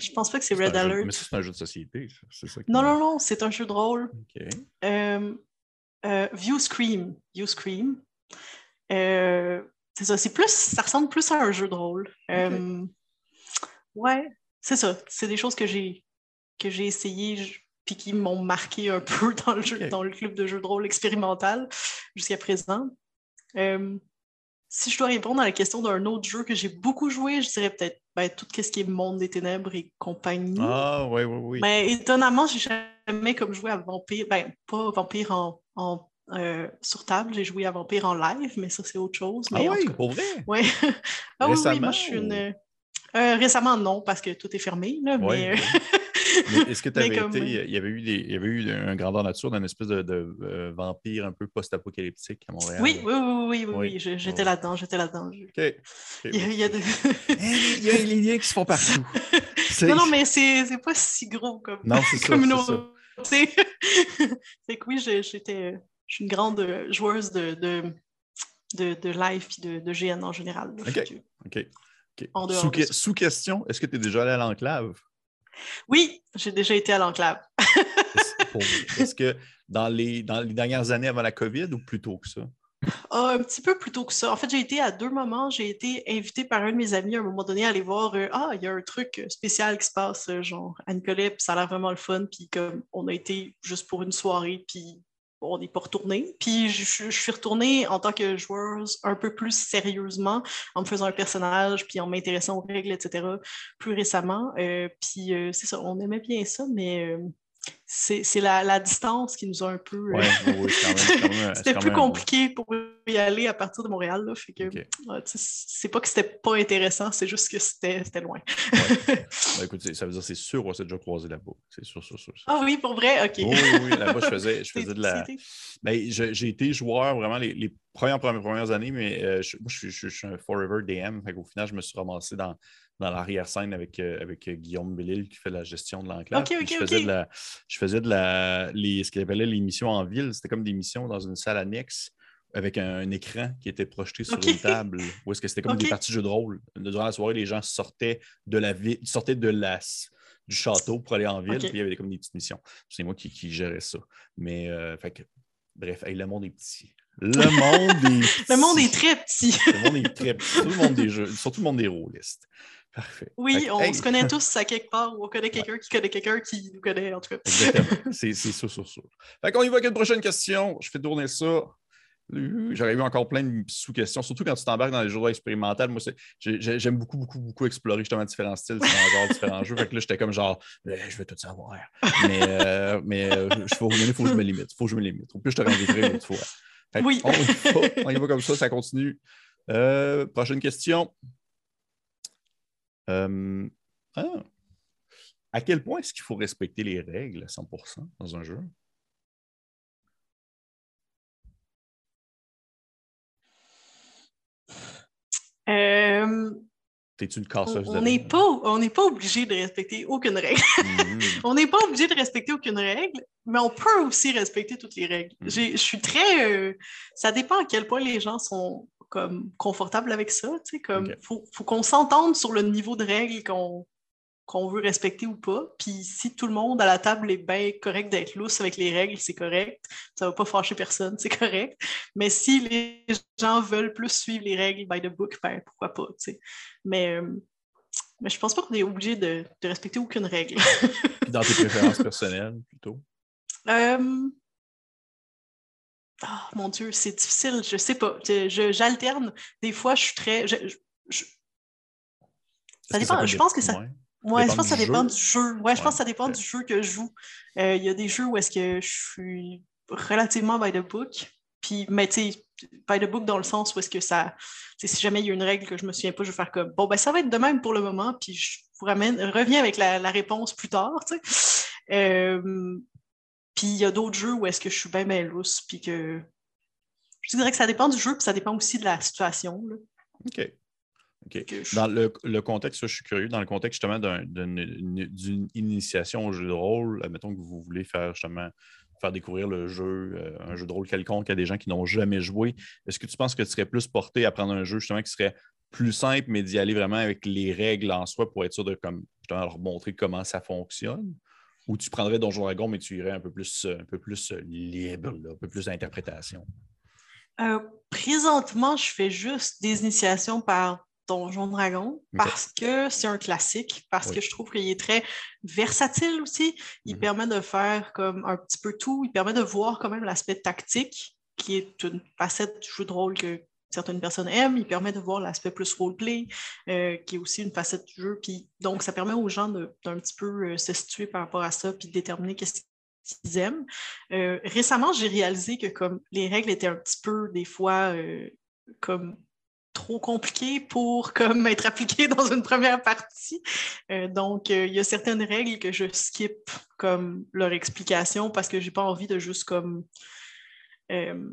Speaker 2: Je pense pas que c'est Red Alert.
Speaker 1: mais c'est un jeu de société. Ça
Speaker 2: non, non, non, c'est un jeu de rôle. View Scream. View Scream. c'est ça, c'est plus, ça ressemble plus à un jeu de rôle. ouais, c'est ça. C'est des choses que j'ai que j'ai essayé puis qui m'ont marqué un [LAUGHS] peu dans le, jeu, dans le club de jeux de rôle expérimental jusqu'à présent. Euh, si je dois répondre à la question d'un autre jeu que j'ai beaucoup joué, je dirais peut-être ben, tout ce qui est Monde des Ténèbres et compagnie.
Speaker 1: Ah, oui, oui, oui.
Speaker 2: Mais étonnamment, j'ai jamais comme joué à Vampire, ben, pas Vampire en, euh, sur table, j'ai joué à Vampire en live, mais ça, c'est autre chose.
Speaker 1: ah oui, pour vrai? [LAUGHS]
Speaker 2: Ouais. ah oui, oui, moi, je suis une... Euh, récemment, non, parce que tout est fermé, là, mais... [LAUGHS]
Speaker 1: est-ce que [LAUGHS] tu avais été. Il y avait eu, des, il y avait eu un grandeur nature d'un espèce de, de euh, vampire un peu post-apocalyptique à Montréal?
Speaker 2: Oui, oui, oui, oui, oui, j'étais là-dedans, j'étais là-dedans.
Speaker 1: OK.
Speaker 2: Il, y a,
Speaker 1: il, y a, les [LAUGHS] liens qui se font partout.
Speaker 2: non, non, mais c'est pas si gros comme,
Speaker 1: non, ça, communauté. [LAUGHS]
Speaker 2: c'est que oui, j'étais. Je suis une grande joueuse de, de, de, de live et de, de GN en général.
Speaker 1: OK. OK. Sous, sous, question, est-ce que tu es déjà allé à l'enclave?
Speaker 2: Oui, j'ai déjà été à l'enclave. [LAUGHS]
Speaker 1: Est-ce que dans les, dans les dernières années avant la COVID ou plus tôt que ça?
Speaker 2: Ah, un petit peu plus tôt que ça. En fait, j'ai été à deux moments. J'ai été invitée par un de mes amis à un moment donné à aller voir euh, Ah, il y a un truc spécial qui se passe, genre à Nicolet, puis ça a l'air vraiment le fun. Puis comme on a été juste pour une soirée, puis on n'est pas retourné. Puis je, suis retournée en tant que joueuse un peu plus sérieusement, en me faisant un personnage, puis en m'intéressant aux règles, etc., plus récemment. Euh, puis euh, c'est ça, on aimait bien ça, mais euh, c'est la, distance qui nous a un peu. c'était plus compliqué pour y aller à partir de Montréal. Là, fait que c'est pas que c'était pas intéressant, c'est juste que c'était loin. [LAUGHS]
Speaker 1: Ben, écoute, ça veut dire c'est sûr on s'est déjà croisé là-bas. C'est sûr, sûr, sûr,
Speaker 2: Ah oui, pour vrai, OK.
Speaker 1: oui, oui, là-bas, je faisais, je [LAUGHS] faisais de la. Ben, j'ai été joueur vraiment les, premières, premières, années, mais euh, je, moi, je, suis un Forever DM. Au final, je me suis ramassé dans dans l'arrière-scène avec, euh, avec euh, Guillaume Bellil qui fait la gestion de l'enclave. je, faisais de la, je faisais de la, les, ce qu'il appelait les missions en ville. C'était comme des missions dans une salle annexe avec un, écran qui était projeté sur une table. Ou est-ce que c'était comme des parties de jeu de rôle? Durant la soirée, les gens sortaient de la ville, sortaient de la, du château pour aller en ville, puis il y avait comme des petites missions. C'est moi qui, qui, gérais ça. Mais, euh, fait que, bref, le monde est petit. Le [LAUGHS] monde est
Speaker 2: Le monde est très petit.
Speaker 1: le monde est très petit. Surtout le monde des jeux, surtout le monde des rôlistes. Parfait.
Speaker 2: Oui, on se connaît tous à quelque part ou on connaît quelqu'un qui connaît quelqu'un qui nous connaît, en tout cas.
Speaker 1: Exactement. [LAUGHS] C'est sûr, sûr, sûr. Fait qu'on y va avec une prochaine question. Je fais tourner ça. J'aurais eu encore plein de sous-questions, surtout quand tu t'embarques dans les jeux expérimentaux. Moi, j'aime beaucoup, beaucoup, beaucoup explorer justement différents styles, différents genres, différents jeux. Fait que là, j'étais comme genre, eh, je veux tout savoir. Mais, euh, mais euh, il faut, que je me limite. Il faut que je me limite. Au plus, je te rencontrerai une autre fois.
Speaker 2: oui.
Speaker 1: On y, va, comme ça, ça continue. Euh, prochaine question. Euh, ah. À quel point est-ce qu'il faut respecter les règles à 100% dans un jeu?
Speaker 2: Euh,
Speaker 1: T'es-tu une casseuse
Speaker 2: on n'est pas, on n'est pas obligé de respecter aucune règle. Mm-hmm. [LAUGHS] on n'est pas obligé de respecter aucune règle, mais on peut aussi respecter toutes les règles. Mm-hmm. Je suis très. Euh, ça dépend à quel point les gens sont comme confortable avec ça. Comme, faut, faut qu'on s'entende sur le niveau de règles qu'on qu'on veut respecter ou pas. Puis si tout le monde à la table est bien correct d'être lousse avec les règles, c'est correct. Ça va pas fâcher personne, [LAUGHS] c'est correct. Mais si les gens veulent plus suivre les règles by the book, ben pourquoi pas, tu sais. Mais, euh, mais je pense pas qu'on est obligé de, respecter aucune règle. [LAUGHS]
Speaker 1: Dans tes préférences personnelles, plutôt?
Speaker 2: Euh... Oh, mon Dieu, c'est difficile, je sais pas. J'alterne. Des fois, je suis très. Ça dépend. je pense que ça. Ouais, je pense que ça dépend du jeu. Ouais, je pense que ça dépend du jeu que je joue. Euh, il y a des jeux où est-ce que je suis relativement by the book. Puis, mais tu sais, by the book dans le sens où est-ce que ça. Si jamais il y a une règle que je me souviens pas, je vais faire comme bon, ben ça va être de même pour le moment, puis je vous ramène, reviens avec la, réponse plus tard, tu sais. Euh, puis il y a d'autres jeux où est-ce que je suis bien, bien lousse, puis que. Je dirais que ça dépend du jeu, puis ça dépend aussi de la situation. Là.
Speaker 1: OK. Dans le, contexte, je suis curieux, dans le contexte justement d'une initiation au jeu de rôle, mettons que vous voulez faire justement faire découvrir le jeu, euh, un jeu de rôle quelconque à des gens qui n'ont jamais joué, est-ce que tu penses que tu serais plus porté à prendre un jeu justement qui serait plus simple, mais d'y aller vraiment avec les règles en soi pour être sûr de comme, leur montrer comment ça fonctionne? Ou tu prendrais Donjon Dragon, mais tu irais un peu plus, un peu plus libre, un peu plus d'interprétation?
Speaker 2: Euh, présentement, je fais juste des initiations par Donjon Dragon parce que c'est un classique, parce que je trouve qu'il est très versatile aussi. Il mhm. permet de faire comme un petit peu tout. Il permet de voir quand même l'aspect tactique, qui est une facette du jeu de rôle que certaines personnes aiment. Il permet de voir l'aspect plus roleplay, euh, qui est aussi une facette du jeu. Puis, donc, ça permet aux gens d'un petit peu euh, se situer par rapport à ça, puis de déterminer qu'est-ce qu'ils aiment. Euh, récemment, j'ai réalisé que comme les règles étaient un petit peu des fois comme trop compliqué pour [LAUGHS] comme être appliqué dans une première partie. Euh, donc, euh, il y a certaines règles que je skip comme leur explication parce que j'ai pas envie de juste comme euh,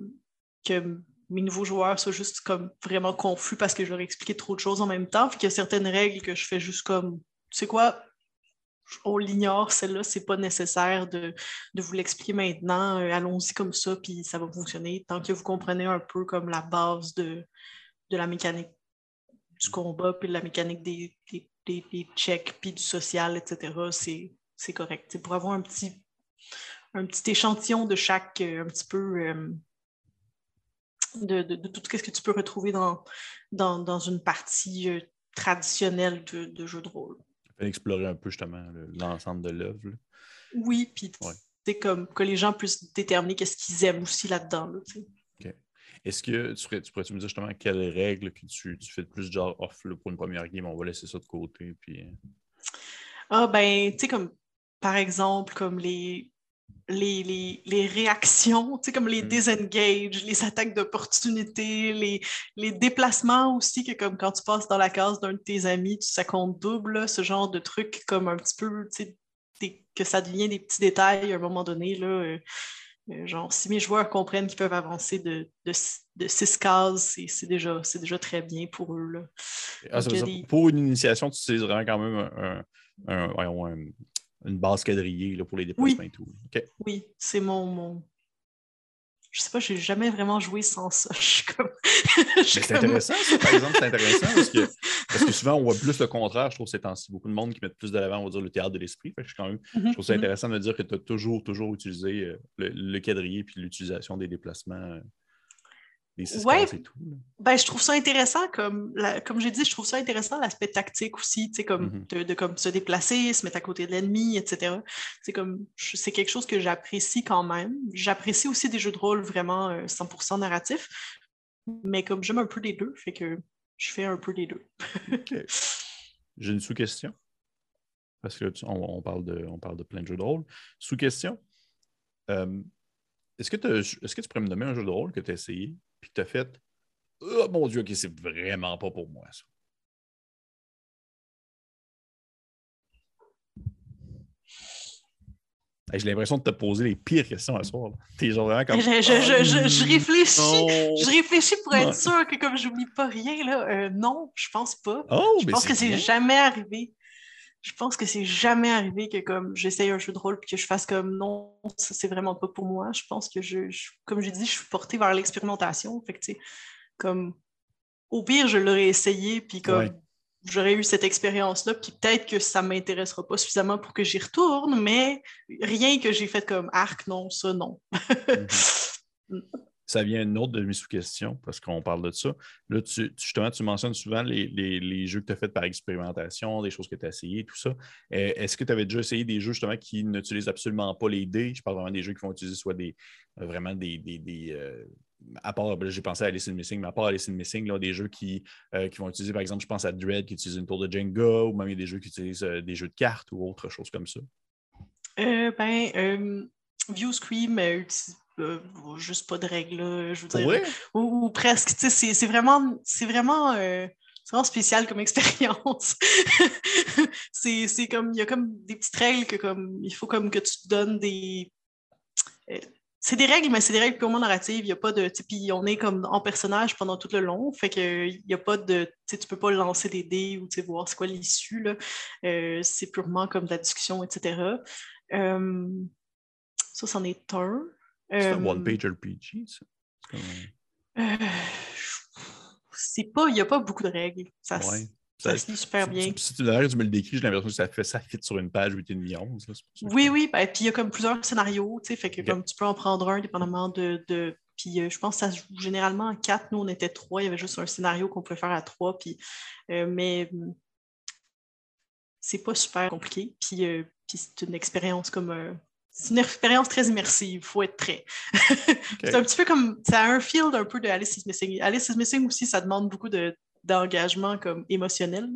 Speaker 2: que mes nouveaux joueurs soient juste comme vraiment confus parce que je leur ai expliqué trop de choses en même temps. Puis qu'il y a certaines règles que je fais juste comme, tu sais quoi, on l'ignore, celle-là, c'est pas nécessaire de, de vous l'expliquer maintenant. Allons-y comme ça, puis ça va fonctionner. Tant que vous comprenez un peu comme la base de, de la mécanique du combat, puis de la mécanique des, des, checks, puis du social, etc., c'est correct. pour avoir un petit, un petit échantillon de chaque, euh, un petit peu euh, de, tout ce que tu peux retrouver dans, dans, une partie euh, traditionnelle de, jeu de rôle.
Speaker 1: Explorer un peu justement l'ensemble de l'œuvre.
Speaker 2: Oui, puis c'est comme que les gens puissent déterminer qu'est-ce qu'ils aiment aussi là-dedans.
Speaker 1: est-ce que tu, pourrais, tu pourrais me dire justement quelles règles que tu, fais de plus genre off pour une première game? On va laisser ça de côté. Puis... Euh.
Speaker 2: Ah ben, tu sais, comme par exemple, comme les, les, les, réactions, tu sais, comme les mmh. disengages, les attaques d'opportunité, les, les déplacements aussi, que comme quand tu passes dans la case d'un de tes amis, ça compte double, ce genre de trucs comme un petit peu, tu sais, que ça devient des petits détails à un moment donné, là. Euh, euh, genre, si mes joueurs comprennent qu'ils peuvent avancer de, de, six cases, c'est déjà, déjà très bien pour eux. Là.
Speaker 1: Ah, pour une initiation, tu utilises vraiment quand même un, une base quadrillée là, pour les déplacements et tout.
Speaker 2: Oui, c'est mon, mon, je sais pas, j'ai jamais vraiment joué sans ça. [LAUGHS] [LAUGHS]
Speaker 1: c'est intéressant, ça, par exemple, c'est intéressant parce que, [LAUGHS] parce que, souvent, on voit plus le contraire, je trouve, ces temps-ci. Beaucoup de monde qui mettent plus de l'avant, on va dire, le théâtre de l'esprit. Je, quand même, mm-hmm, je trouve ça mm-hmm. intéressant de me dire que tu as toujours, toujours utilisé euh, le, le, quadrillé puis l'utilisation des déplacements. Euh,
Speaker 2: oui, ben, je trouve ça intéressant, comme, comme j'ai dit, je trouve ça intéressant l'aspect tactique aussi, comme, mm-hmm. de, comme se déplacer, se mettre à côté de l'ennemi, etc. C'est comme c'est quelque chose que j'apprécie quand même. J'apprécie aussi des jeux de rôle vraiment 100% euh, narratifs, mais comme j'aime un peu les deux, fait que je fais un peu les deux. [LAUGHS]
Speaker 1: J'ai une sous-question. Parce que on, parle de, on parle de plein de jeux de rôle. Sous-question. Euh, est-ce que, est-ce que tu pourrais me nommer un jeu de rôle que tu as essayé? Puis tu as fait Oh mon Dieu, ok, c'est vraiment pas pour moi, ça. J'ai l'impression de te poser les pires questions à soir. T'es genre vraiment comme.
Speaker 2: Je, je, oh, réfléchis. Je réfléchis pour être sûr que comme je n'oublie pas rien, là, euh, non, je pense pas.
Speaker 1: Oh,
Speaker 2: je pense que c'est jamais arrivé. Je pense que c'est jamais arrivé que comme j'essaye un jeu de rôle et que je fasse comme non, ça c'est vraiment pas pour moi. Je pense que je, comme j'ai dit, je suis portée vers l'expérimentation. Fait que, comme au pire, je l'aurais essayé, puis comme j'aurais eu cette expérience-là, puis peut-être que ça ne m'intéressera pas suffisamment pour que j'y retourne, mais rien que j'ai fait comme arc, non, ça, non.
Speaker 1: Mhm. [LAUGHS] ça vient une autre de mes sous-questions parce qu'on parle de ça. Là, tu, justement, tu mentionnes souvent les, jeux que tu as faits par expérimentation, des choses que tu as essayées, tout ça. Euh, est-ce que tu avais déjà essayé des jeux justement qui n'utilisent absolument pas les dés? Je parle vraiment des jeux qui vont utiliser soit des euh, vraiment des. euh, à part, ben, j'ai pensé à Alice in Missing, mais à part Alice in Missing, là, des jeux qui, qui vont utiliser, par exemple, je pense à Dread qui utilise une tour de Jenga, ou même des jeux qui utilisent des jeux de cartes ou autre chose comme ça.
Speaker 2: ben, View Scream utilise euh, juste pas de règles, je veux dire. Ou, presque, c'est vraiment, c'est vraiment, euh, vraiment, spécial comme [LAUGHS] expérience. c'est comme, il y a comme des petites règles que comme, il faut comme que tu te donnes des... Euh, c'est des règles, mais c'est des règles purement narratives. Il n'y a pas de. Puis on est comme en personnage pendant tout le long. Fait que il n'y a pas de. Tu peux pas lancer des dés ou voir c'est quoi l'issue. c'est purement comme de la discussion, etc. ça, c'en est un.
Speaker 1: C'est un one-page RPG, ça?
Speaker 2: Euh, c'est pas, il n'y a pas beaucoup de règles. Ça, ça, se lit super bien.
Speaker 1: Si tu, tu me le décris, j'ai l'impression que ça fait ça fit sur une page 8 et 11.
Speaker 2: oui, oui. Ben, puis il y a comme plusieurs scénarios, tu sais, fait que comme tu peux en prendre un dépendamment de. de puis euh, je pense que ça se joue généralement en quatre. Nous, on était trois. Il y avait juste un scénario qu'on pouvait faire à trois. Puis, euh, mais c'est pas super compliqué. Puis, puis c'est une expérience comme une expérience très immersive, il faut être prêt. [LAUGHS] c'est un petit peu comme, ça a un feel un peu de Alice is Missing. Alice is Missing aussi, ça demande beaucoup de, d'engagement comme émotionnel.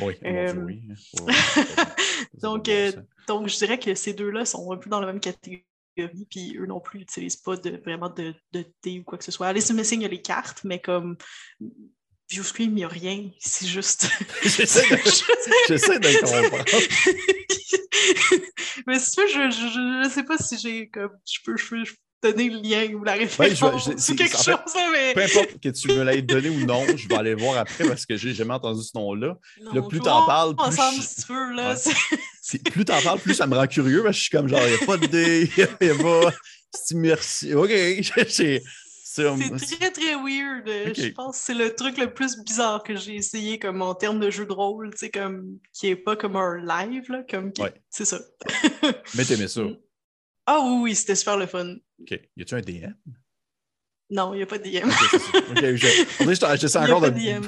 Speaker 1: Oui, euh, oui. [LAUGHS]
Speaker 2: donc, euh, donc, je dirais que ces deux-là sont un peu dans la même catégorie, puis eux non plus n'utilisent pas de, vraiment de, de thé ou quoi que ce soit. Alice is Missing, il y a les cartes, mais comme View Scream, il n'y a rien, c'est juste.
Speaker 1: J'essaie de, comprendre.
Speaker 2: Mais si tu veux, je ne sais pas si j'ai comme. Je peux, je, peux, donner le lien ou la référence quelque chose. mais...
Speaker 1: Peu importe que tu me l'aies donné ou non, je vais aller voir après parce que j'ai jamais entendu ce nom-là. Plus t'en parles, plus.
Speaker 2: Ensemble, si tu veux, là.
Speaker 1: Plus t'en parles, plus ça me rend curieux parce que je suis comme genre, il n'y a pas de dé, il n'y a pas. Merci. OK.
Speaker 2: C'est très, très weird. Je pense que c'est le truc le plus bizarre que j'ai essayé comme en termes de jeu de rôle, tu sais, comme qui est pas comme un live, là, comme c'est ça. [LAUGHS]
Speaker 1: Mais t'aimais ça? [LAUGHS]
Speaker 2: Ah oui, oui, c'était super le fun.
Speaker 1: OK. Y a-tu un DM?
Speaker 2: Non, il n'y a pas de DM. [LAUGHS]
Speaker 1: OK, je, je, sais encore de. DM.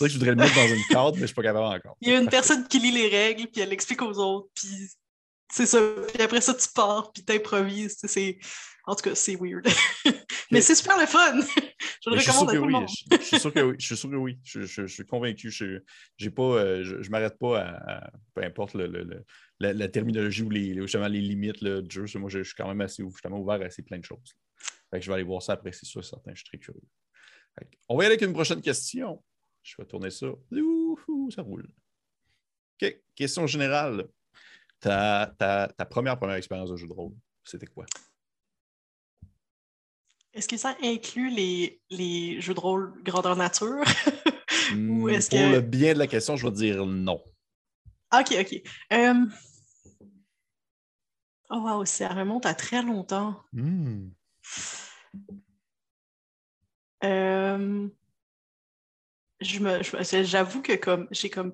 Speaker 1: que je voudrais le mettre dans une carte, mais je ne suis pas capable encore.
Speaker 2: Il y a une personne qui lit les règles, puis elle explique aux autres, puis c'est ça. Puis après ça, tu pars, puis t'improvises. C'est en tout cas, c'est weird. [LAUGHS] Mais c'est super le fun. [LAUGHS] je le recommande à tout le monde.
Speaker 1: Je, suis sûr que oui. Je suis sûr que oui. Je, suis convaincu. Je ne euh, m'arrête pas à, peu importe le, la, terminologie ou les, justement, les limites du jeu. Moi, je, suis quand même assez justement, ouvert à assez plein de choses. Fait que je vais aller voir ça après, c'est sûr, certain. Je suis très curieux. On va y aller avec une prochaine question. Je vais tourner ça. ça roule. OK. Question générale. Ta, ta, ta première première expérience de jeu de rôle, c'était quoi?
Speaker 2: Est-ce que ça inclut les, les jeux de rôle grandeur nature? [LAUGHS]
Speaker 1: Hmm, pour le bien de la question, je vais dire non.
Speaker 2: OK, OK. Euh, oh wow, ça remonte à très longtemps.
Speaker 1: Hmm.
Speaker 2: Euh, je me, j'avoue que comme j'ai comme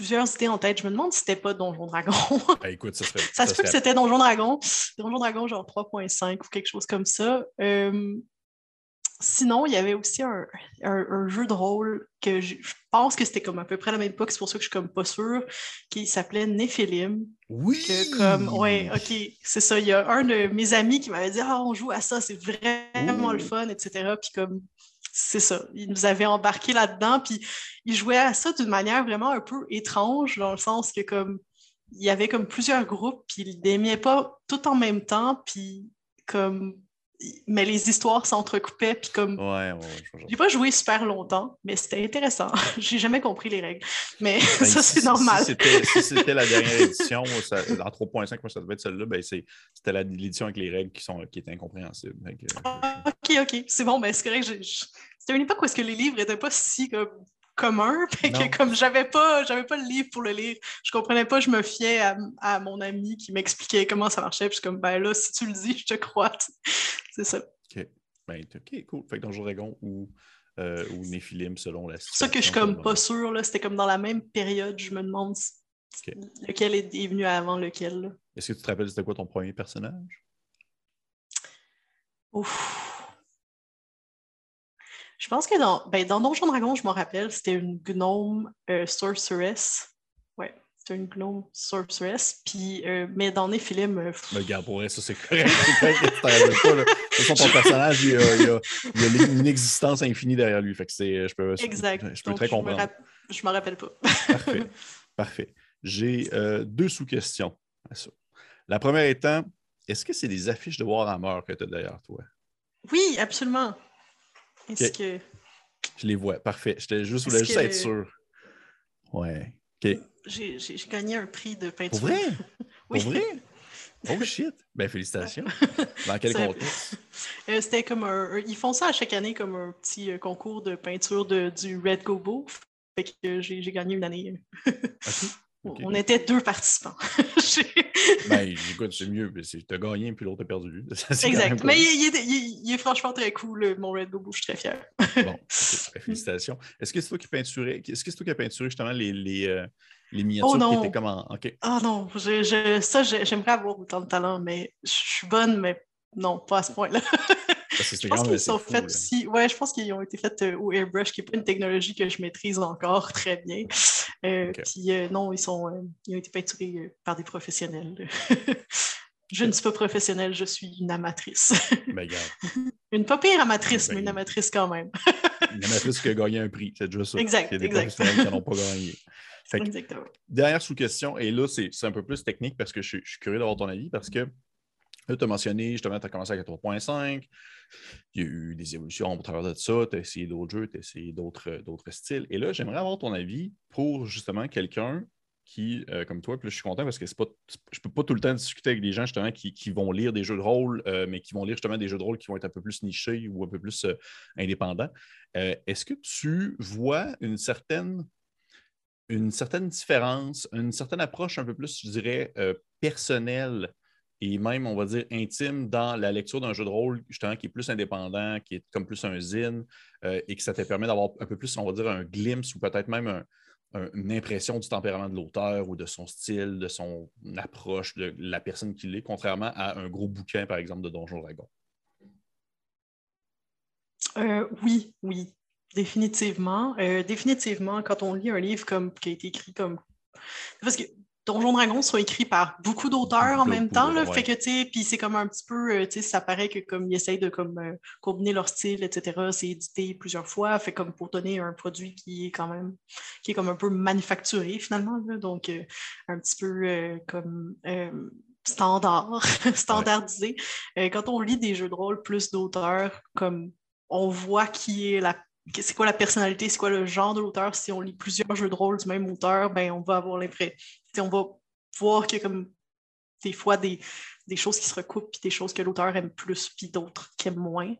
Speaker 2: plusieurs idées en tête. Je me demande si c'était pas Donjon Dragon. [LAUGHS]
Speaker 1: Ben, écoute, ça, serait,
Speaker 2: ça, se peut que c'était Donjon Dragon. Donjon Dragon, genre 3.5 ou quelque chose comme ça. Euh, sinon, il y avait aussi un, jeu de rôle que je, pense que c'était comme à peu près la même époque, c'est pour ça que je suis comme pas sûre, qui s'appelait Néphilim.
Speaker 1: Oui!
Speaker 2: comme, ouais, ok, c'est ça. Il y a un de mes amis qui m'avait dit Ah, on joue à ça, c'est vraiment le fun, etc. Puis comme c'est ça. Il nous avait embarqué là-dedans, puis il jouait à ça d'une manière vraiment un peu étrange, dans le sens que comme il y avait comme plusieurs groupes, puis il n'aimait pas tout en même temps, puis comme mais les histoires s'entrecoupaient puis comme
Speaker 1: ouais, ouais,
Speaker 2: j'ai pas joué super longtemps mais c'était intéressant. [LAUGHS] J'ai jamais compris les règles. Mais ben, [LAUGHS] ça c'est normal.
Speaker 1: si [LAUGHS] c'était la dernière édition ça, en 3.5 moi ça devait être celle-là ben c'était l'édition avec les règles qui sont qui étaient incompréhensibles
Speaker 2: ah, ok ok. C'est bon ben c'est correct. C'était une époque où est-ce que les livres étaient pas si comme commun. [LAUGHS] que comme j'avais pas, j'avais pas le livre pour le lire, je comprenais pas, je me fiais à, mon ami qui m'expliquait comment ça marchait. Puis je suis comme, ben là, si tu le dis, je te crois. C'est ça.
Speaker 1: OK. Ben, OK, cool. Fait que Donjon Dragon ou euh, ou Néphilim selon la
Speaker 2: situation. Ça que je suis comme pas sûr, c'était comme dans la même période, je me demande lequel est, venu avant lequel.
Speaker 1: Est-ce que tu te rappelles c'était quoi ton premier personnage?
Speaker 2: Ouf. Je pense que dans, ben, dans Donjon Dragon, je me rappelle, c'était une gnome euh, sorceress. Ouais, c'était une gnome sorceress. Puis, euh, mais dans Néphilim. Euh,
Speaker 1: mais regarde, pour ça, c'est correct. [LAUGHS] C'est façon, ton personnage, il y a, il a, une existence infinie derrière lui. Fait que c'est, je peux,
Speaker 2: exact. Je, peux très comprendre. Je me, rappelle pas.
Speaker 1: Parfait. [LAUGHS] Parfait. J'ai deux sous-questions à ça. La première étant, est-ce que c'est des affiches de Warhammer que tu as derrière toi?
Speaker 2: Oui, absolument. Est-ce que.
Speaker 1: Je les vois, parfait. Je juste, voulais juste être sûr. Ouais. OK.
Speaker 2: J'ai gagné un prix de peinture.
Speaker 1: Pour vrai? [LAUGHS] oui. Pour vrai? Oh shit! Ben félicitations. [LAUGHS] Dans quel contexte?
Speaker 2: Euh, c'était comme un, Ils font ça à chaque année comme un petit euh, concours de peinture de, du Red Gobo. Fait que j'ai gagné une année. [LAUGHS] On était deux participants. [LAUGHS]
Speaker 1: ben, écoute, c'est mieux. Tu as gagné puis l'autre a perdu. [LAUGHS]
Speaker 2: exact. Mais il, est franchement très cool, mon Red Bull. Je suis très fier.
Speaker 1: bon, félicitations. Est-ce que c'est toi qui peinturais, est-ce que c'est toi qui as peinturé justement les, les, euh, les miniatures oh, qui étaient comment? OK.
Speaker 2: Ah non, ça, j'aimerais avoir autant de talent, mais je suis bonne, mais non, pas à ce point-là. [LAUGHS] je pense qu'ils sont faits aussi. Ouais, je pense qu'ils ont été faits euh, au airbrush, qui n'est pas une technologie que je maîtrise encore très bien. Euh, puis euh, non, ils, sont, ils ont été peinturés par des professionnels. [LAUGHS] je ne suis pas professionnelle, je suis une amatrice. [LAUGHS]
Speaker 1: Ben,
Speaker 2: une pas pire amatrice, ben, mais une amatrice quand même. [LAUGHS]
Speaker 1: une amatrice qui a gagné un prix, c'est déjà ça.
Speaker 2: Exact.
Speaker 1: Il y a des professionnels qui n'ont pas gagné. Exactement. Dernière sous-question, et là, c'est un peu plus technique parce que je, je suis curieux d'avoir ton avis, parce que Tu as mentionné, justement, tu as commencé avec 3.5. Il y a eu des évolutions au travers de ça. Tu as essayé d'autres jeux, tu as essayé d'autres styles. Et là, j'aimerais avoir ton avis pour justement quelqu'un qui, euh, comme toi, puis je suis content parce que pas, je peux pas tout le temps discuter avec des gens justement qui, vont lire des jeux de rôle, euh, mais qui vont lire justement des jeux de rôle qui vont être un peu plus nichés ou un peu plus euh, indépendants. Est-ce que tu vois une certaine, une certaine différence, une certaine approche un peu plus, je dirais, personnelle et même, on va dire, intime dans la lecture d'un jeu de rôle, justement, qui est plus indépendant, qui est comme plus un zine, euh, et que ça te permet d'avoir un peu plus, on va dire, un glimpse ou peut-être même une impression du tempérament de l'auteur ou de son style, de son approche, de la personne qu'il est, contrairement à un gros bouquin, par exemple, de Donjon Dragon.
Speaker 2: Euh, oui, oui, définitivement. Euh, définitivement, quand on lit un livre comme, qui a été écrit comme. Parce que Donjon Dragon sont écrits par beaucoup d'auteurs en même temps. Là, Fait que, tu puis c'est comme un petit peu, euh, tu sais, ça paraît que comme ils essayent de comme, euh, combiner leur style, etc. C'est édité plusieurs fois, fait comme pour donner un produit qui est quand même, qui est comme un peu manufacturé finalement. donc, euh, un petit peu comme standard, [LAUGHS] standardisé. quand on lit des jeux de rôle plus d'auteurs, comme on voit qui est la c'est quoi la personnalité, c'est quoi le genre de l'auteur? Si on lit plusieurs jeux de rôle du même auteur, ben, on va avoir l'impression, on va voir qu'il y a comme des fois des, choses qui se recoupent, puis des choses que l'auteur aime plus, puis d'autres qui aiment moins.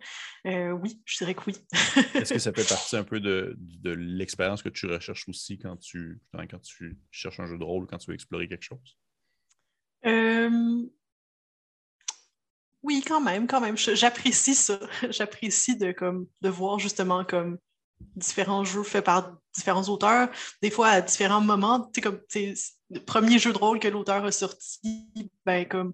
Speaker 2: Euh, oui, je dirais que oui. [LAUGHS]
Speaker 1: Est-ce que ça fait partie un peu de, l'expérience que tu recherches aussi quand tu, quand tu cherches un jeu de rôle, quand tu veux explorer quelque chose?
Speaker 2: Euh, oui, quand même, quand même. J'apprécie ça. [LAUGHS] J'apprécie de, comme, de voir justement comme différents jeux faits par différents auteurs, des fois à différents moments. Tu comme le premier jeu de rôle que l'auteur a sorti, ben comme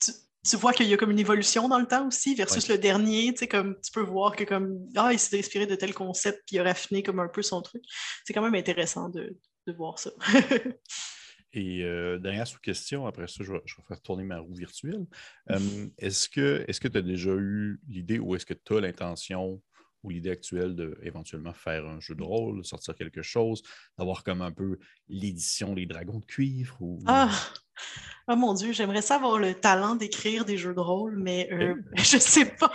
Speaker 2: tu, vois qu'il y a comme une évolution dans le temps aussi, versus le dernier, tu comme tu peux voir que comme ah, il s'est inspiré de tel concept puis il a raffiné comme un peu son truc. C'est quand même intéressant de, de voir ça. [LAUGHS]
Speaker 1: Et euh, dernière sous-question, après ça, je vais, faire tourner ma roue virtuelle. Euh, est-ce que tu as déjà eu l'idée ou est-ce que tu as l'intention ou l'idée actuelle d'éventuellement faire un jeu de rôle, sortir quelque chose, d'avoir comme un peu l'édition Les Dragons de cuivre? Ou...
Speaker 2: Ah! Oh mon Dieu, j'aimerais savoir le talent d'écrire des jeux de rôle, mais euh, [LAUGHS] je ne sais pas.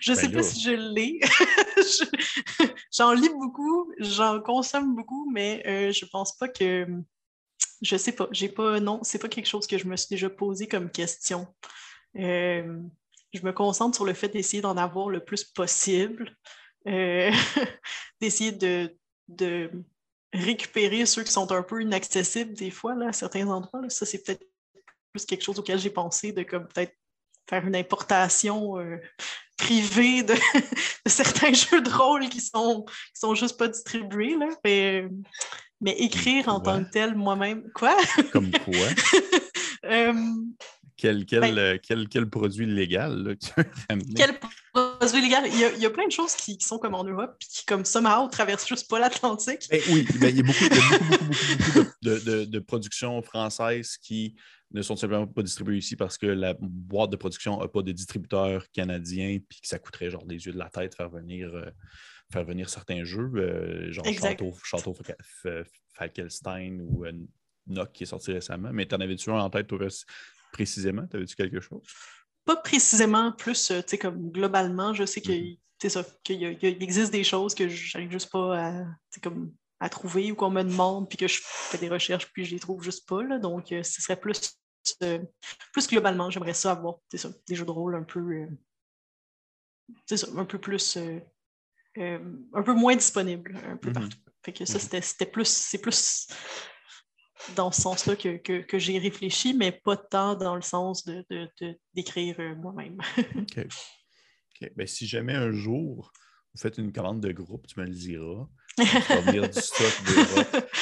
Speaker 2: je ne sais ben pas si je l'ai. [LAUGHS] j'en lis beaucoup, j'en consomme beaucoup, mais je ne pense pas que je sais pas. J'ai pas. Non, c'est pas quelque chose que je me suis déjà posé comme question. Euh, je me concentre sur le fait d'essayer d'en avoir le plus possible, euh, [LAUGHS] d'essayer de, récupérer ceux qui sont un peu inaccessibles des fois là, à certains endroits. Ça, c'est peut-être plus quelque chose auquel j'ai pensé de comme peut-être faire une importation euh, privé [LAUGHS] de, certains [LAUGHS] jeux de rôle qui sont, qui sont juste pas distribués. Là. Mais écrire en tant que tel, moi-même. Quoi? [LAUGHS]
Speaker 1: Comme quoi? [LAUGHS] Euh, quel, quel, ben euh, quel, quel, produit légal tu
Speaker 2: Quel produit légal? Il y, a, il y, a, plein de choses qui, qui, sont comme en Europe et qui, comme somehow, traversent juste pas l'Atlantique.
Speaker 1: Ben oui, ben, il y a beaucoup, beaucoup, beaucoup, de, de, de, productions françaises qui ne sont simplement pas distribuées ici parce que la boîte de production n'a pas de distributeurs canadiens puis que ça coûterait genre des yeux de la tête faire venir, euh, faire venir certains jeux, euh, genre Château, Château Falkenstein ou Nock qui est sorti récemment. Mais tu en avais-tu un en tête précisément? T'avais-tu quelque chose?
Speaker 2: Pas précisément, plus, euh, tu sais, comme globalement, je sais qu'il mm-hmm. existe des choses que j'arrive juste pas à, comme, à trouver ou qu'on me demande, puis que je fais des recherches, puis je les trouve juste pas. Là. Donc, euh, ce serait plus, euh, plus globalement, j'aimerais ça avoir ça, des jeux de rôle un peu. ça, un peu plus. Un peu moins disponibles un peu mm-hmm. partout. Fait que ça, mm-hmm. c'était plus. C'est plus dans ce sens-là que, que, j'ai réfléchi, mais pas tant dans le sens de, d'écrire euh, moi-même. [LAUGHS]
Speaker 1: OK. Ben, si jamais un jour vous faites une commande de groupe, tu me le diras. Venir du stock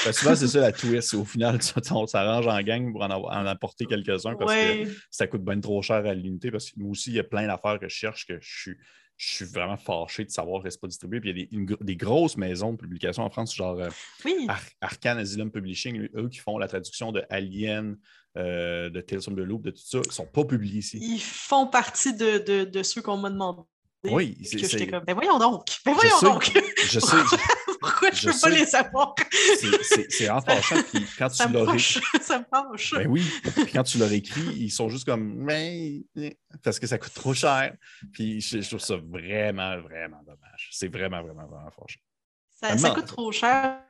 Speaker 1: ben, souvent, c'est ça la twist. Au final, [LAUGHS] on s'arrange en gang pour en, en apporter quelques-uns parce que ça coûte bien trop cher à l'unité. Parce que moi aussi, il y a plein d'affaires que je cherche que je suis je suis vraiment fâché de savoir que ce pas distribué. Puis il y a des, grosses maisons de publication en France, genre euh, Arcane Asylum Publishing, eux qui font la traduction de Alien, euh, de Tales from the Loop, de tout ça, ils ne sont pas publiés ici.
Speaker 2: Ils font partie de, de ceux qu'on m'a demandé.
Speaker 1: Oui,
Speaker 2: c'est. Comme, ben voyons donc, ben voyons donc.
Speaker 1: Je sais. [LAUGHS]
Speaker 2: Pourquoi je ne peux pas les savoir?
Speaker 1: C'est en fâchant, puis quand tu leur écris.
Speaker 2: Ça me fâche.
Speaker 1: Ben oui, puis quand tu leur écris, ils sont juste comme, mais. Parce que ça coûte trop cher. Puis je, trouve ça vraiment, vraiment dommage. C'est vraiment, vraiment, vraiment fâchant.
Speaker 2: Ça, ça coûte trop cher,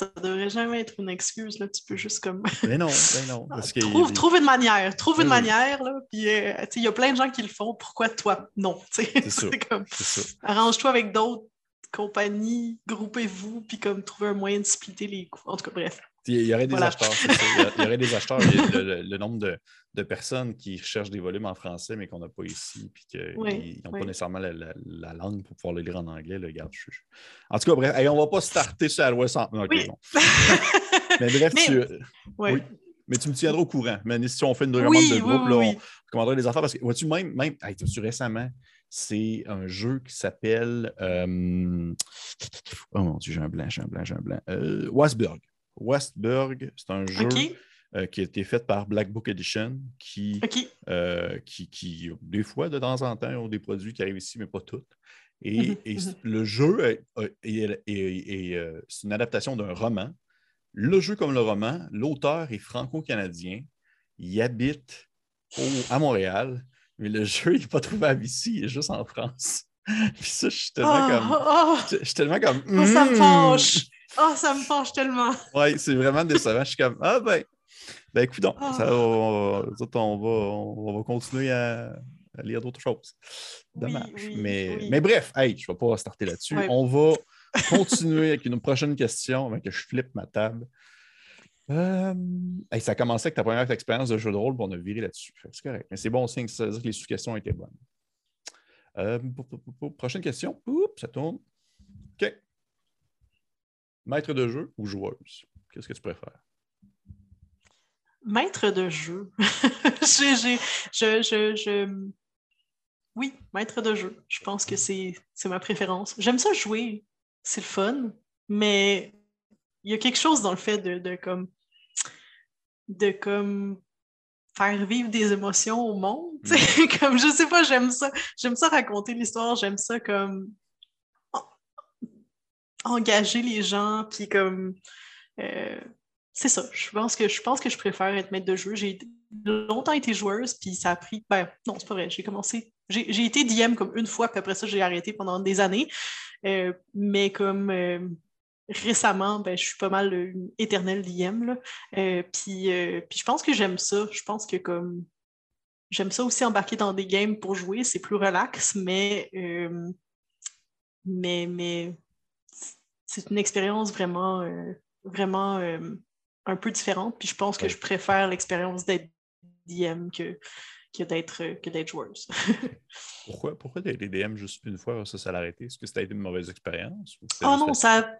Speaker 2: ça devrait jamais être une excuse. Là. Tu peux juste comme.
Speaker 1: Mais non, mais non. [LAUGHS]
Speaker 2: Parce trouve, trouve, une manière. Trouve une manière. Là, puis euh, il y a plein de gens qui le font. Pourquoi toi? Non? [LAUGHS] C'est ça. comme... Arrange-toi avec d'autres compagnies, groupez-vous, puis comme trouver un moyen de splitter les coûts. En tout cas, bref.
Speaker 1: Il y aurait des acheteurs, Il y aurait des acheteurs. le, nombre de, personnes qui recherchent des volumes en français, mais qu'on n'a pas ici, puis qu'ils n'ont pas nécessairement la, langue pour pouvoir le lire en anglais, le garde. En tout cas, bref, on ne va pas starter sur la loi sans. [LAUGHS] mais bref, tu. Oui. Mais tu me tiendras au courant. Mais si on fait une demande de groupe, là, on commandera des affaires parce que vois-tu même, même récemment, c'est un jeu qui s'appelle euh, Oh mon dieu, j'ai un blanc, j'ai un blanc, j'ai un blanc. Euh, Westberg. Westberg, c'est un jeu euh, qui a été fait par Black Book Edition, qui, euh, qui, qui, des fois, de temps en temps, ont des produits qui arrivent ici, mais pas tous. Et, mhm, mhm. le jeu est, c'est une adaptation d'un roman. Le jeu comme le roman, l'auteur est franco-canadien. Il habite à Montréal, mais le jeu n'est pas trouvable ici, il est juste en France. [LAUGHS] Puis ça, je suis tellement
Speaker 2: oh,
Speaker 1: comme.
Speaker 2: Oh,
Speaker 1: je suis tellement comme.
Speaker 2: ça me hmm. fâche. Oh, ça me fâche tellement.
Speaker 1: oui, c'est vraiment décevant. Je suis comme, ah ben, ben écoute, donc, ah. ça, on, on, va, on, va continuer à, lire d'autres choses. Dommage. mais, mais bref, hey, je ne vais pas starter là-dessus. On va continuer avec une prochaine question avant que je flippe ma table. Euh, ça a commencé avec ta première expérience de jeu de rôle, puis on a viré là-dessus. C'est correct. Mais c'est bon signe, ça veut dire que les sous-questions étaient bonnes. Euh, prochaine question. Oups, ça tourne. OK. Maître de jeu ou joueuse? Qu'est-ce que tu préfères?
Speaker 2: Maître de jeu. [LAUGHS] je, je, Oui, maître de jeu. Je pense que c'est ma préférence. J'aime ça jouer. C'est le fun. Mais il y a quelque chose dans le fait de, de comme de comme faire vivre des émotions au monde. Mm. [LAUGHS] comme je sais pas, j'aime ça. J'aime ça raconter l'histoire, j'aime ça comme engager les gens, puis comme. Euh, c'est ça. Je pense, que, je pense que je préfère être maître de jeu. J'ai longtemps été joueuse, puis ça a pris. Ben, non, c'est pas vrai. J'ai commencé. J'ai été DM comme une fois, puis après ça, j'ai arrêté pendant des années. Euh, mais comme. Euh, récemment, ben, je suis pas mal une éternelle DM. puis, puis je pense que j'aime ça. Je pense que comme j'aime ça aussi embarquer dans des games pour jouer, c'est plus relax, mais, mais, mais c'est une expérience vraiment, euh, vraiment euh, un peu différente. Puis je pense que je préfère l'expérience d'être DM que, que d'être que d'être joueuse. [LAUGHS]
Speaker 1: pourquoi pourquoi été DM juste une fois, ça, ça l'a arrêté? Est-ce que c'était une mauvaise expérience?
Speaker 2: Oh non, ça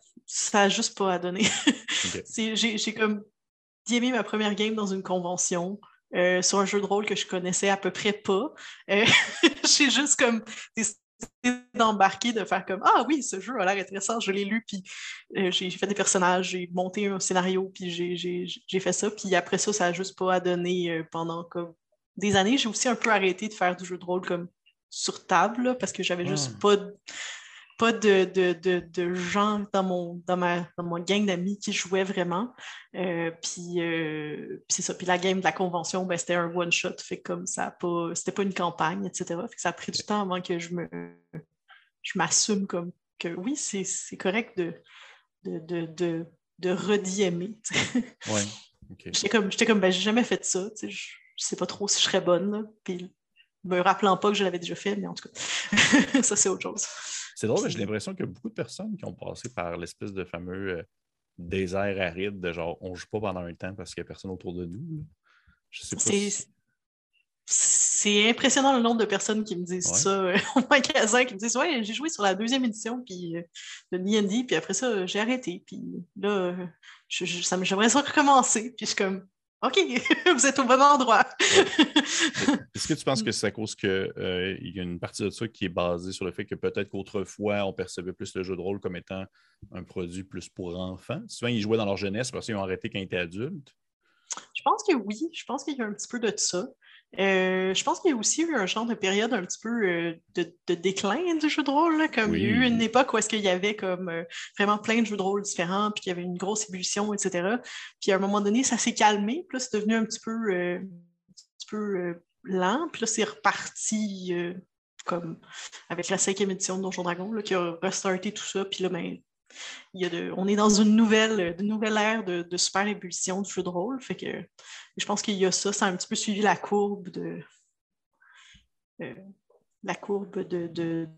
Speaker 2: n'a juste pas à donner. [LAUGHS] J'ai comme aimé ma première game dans une convention. Euh, sur un jeu de rôle que je connaissais à peu près pas. Euh, [LAUGHS] j'ai juste comme d'embarquer, de faire comme Ah oui, ce jeu a l'air intéressant, je l'ai lu, puis euh, j'ai fait des personnages, j'ai monté un scénario, puis j'ai fait ça. Puis après ça, ça n'a juste pas à donner euh, pendant comme des années. J'ai aussi un peu arrêté de faire du jeu de rôle comme sur table, parce que j'avais juste ah. pas pas de, de, de, gens dans mon, dans, ma, dans mon gang d'amis qui jouaient vraiment. Euh, puis, c'est ça. Puis la game de la convention, ben, c'était un one-shot. Fait comme ça, pas, c'était pas une campagne, etc. Fait que ça a pris du temps avant que je me je m'assume comme que oui, c'est, correct de, de, de, de, de rediemer.
Speaker 1: Ouais. [LAUGHS]
Speaker 2: J'étais comme, j'étais comme ben, j'ai jamais fait ça. Je, je sais pas trop si je serais bonne. Puis me rappelant pas que je l'avais déjà fait, mais en tout cas, [LAUGHS] ça, c'est autre chose.
Speaker 1: C'est drôle, j'ai l'impression qu'il y a beaucoup de personnes qui ont passé par l'espèce de fameux euh, désert aride de genre on joue pas pendant un temps parce qu'il n'y a personne autour de nous. Je sais pas.
Speaker 2: C'est impressionnant le nombre de personnes qui me disent ça euh, [LAUGHS] au magasin, qui me disent Ouais, j'ai joué sur la deuxième édition puis, euh, de D&D, puis après ça, j'ai arrêté. Puis là, j'aimerais ça recommencer. Puis je suis comme OK, [LAUGHS] vous êtes au bon endroit. [LAUGHS]
Speaker 1: Est-ce que tu penses que c'est à cause qu'il euh, y a une partie de ça qui est basée sur le fait que peut-être qu'autrefois, on percevait plus le jeu de rôle comme étant un produit plus pour enfants? Souvent, ils jouaient dans leur jeunesse parce qu'ils ont arrêté quand ils étaient adultes.
Speaker 2: Je pense que oui. Je pense qu'il y a un petit peu de ça. Euh, je pense qu'il y a aussi eu un genre de période un petit peu euh, de, déclin du jeu de rôle, comme il y a eu une époque où est-ce qu'il y avait comme euh, vraiment plein de jeux de rôle différents, puis qu'il y avait une grosse ébullition, etc. Puis à un moment donné, ça s'est calmé, puis là, c'est devenu un petit peu, un petit peu lent, puis là, c'est reparti comme avec la cinquième édition de Donjon Dragon, là, qui a restarté tout ça, puis là, ben, on est dans une nouvelle, nouvelle ère de, super ébullition du jeu de rôle. Fait que je pense qu'il y a ça, ça a un petit peu suivi la courbe de. Euh, la courbe de, de,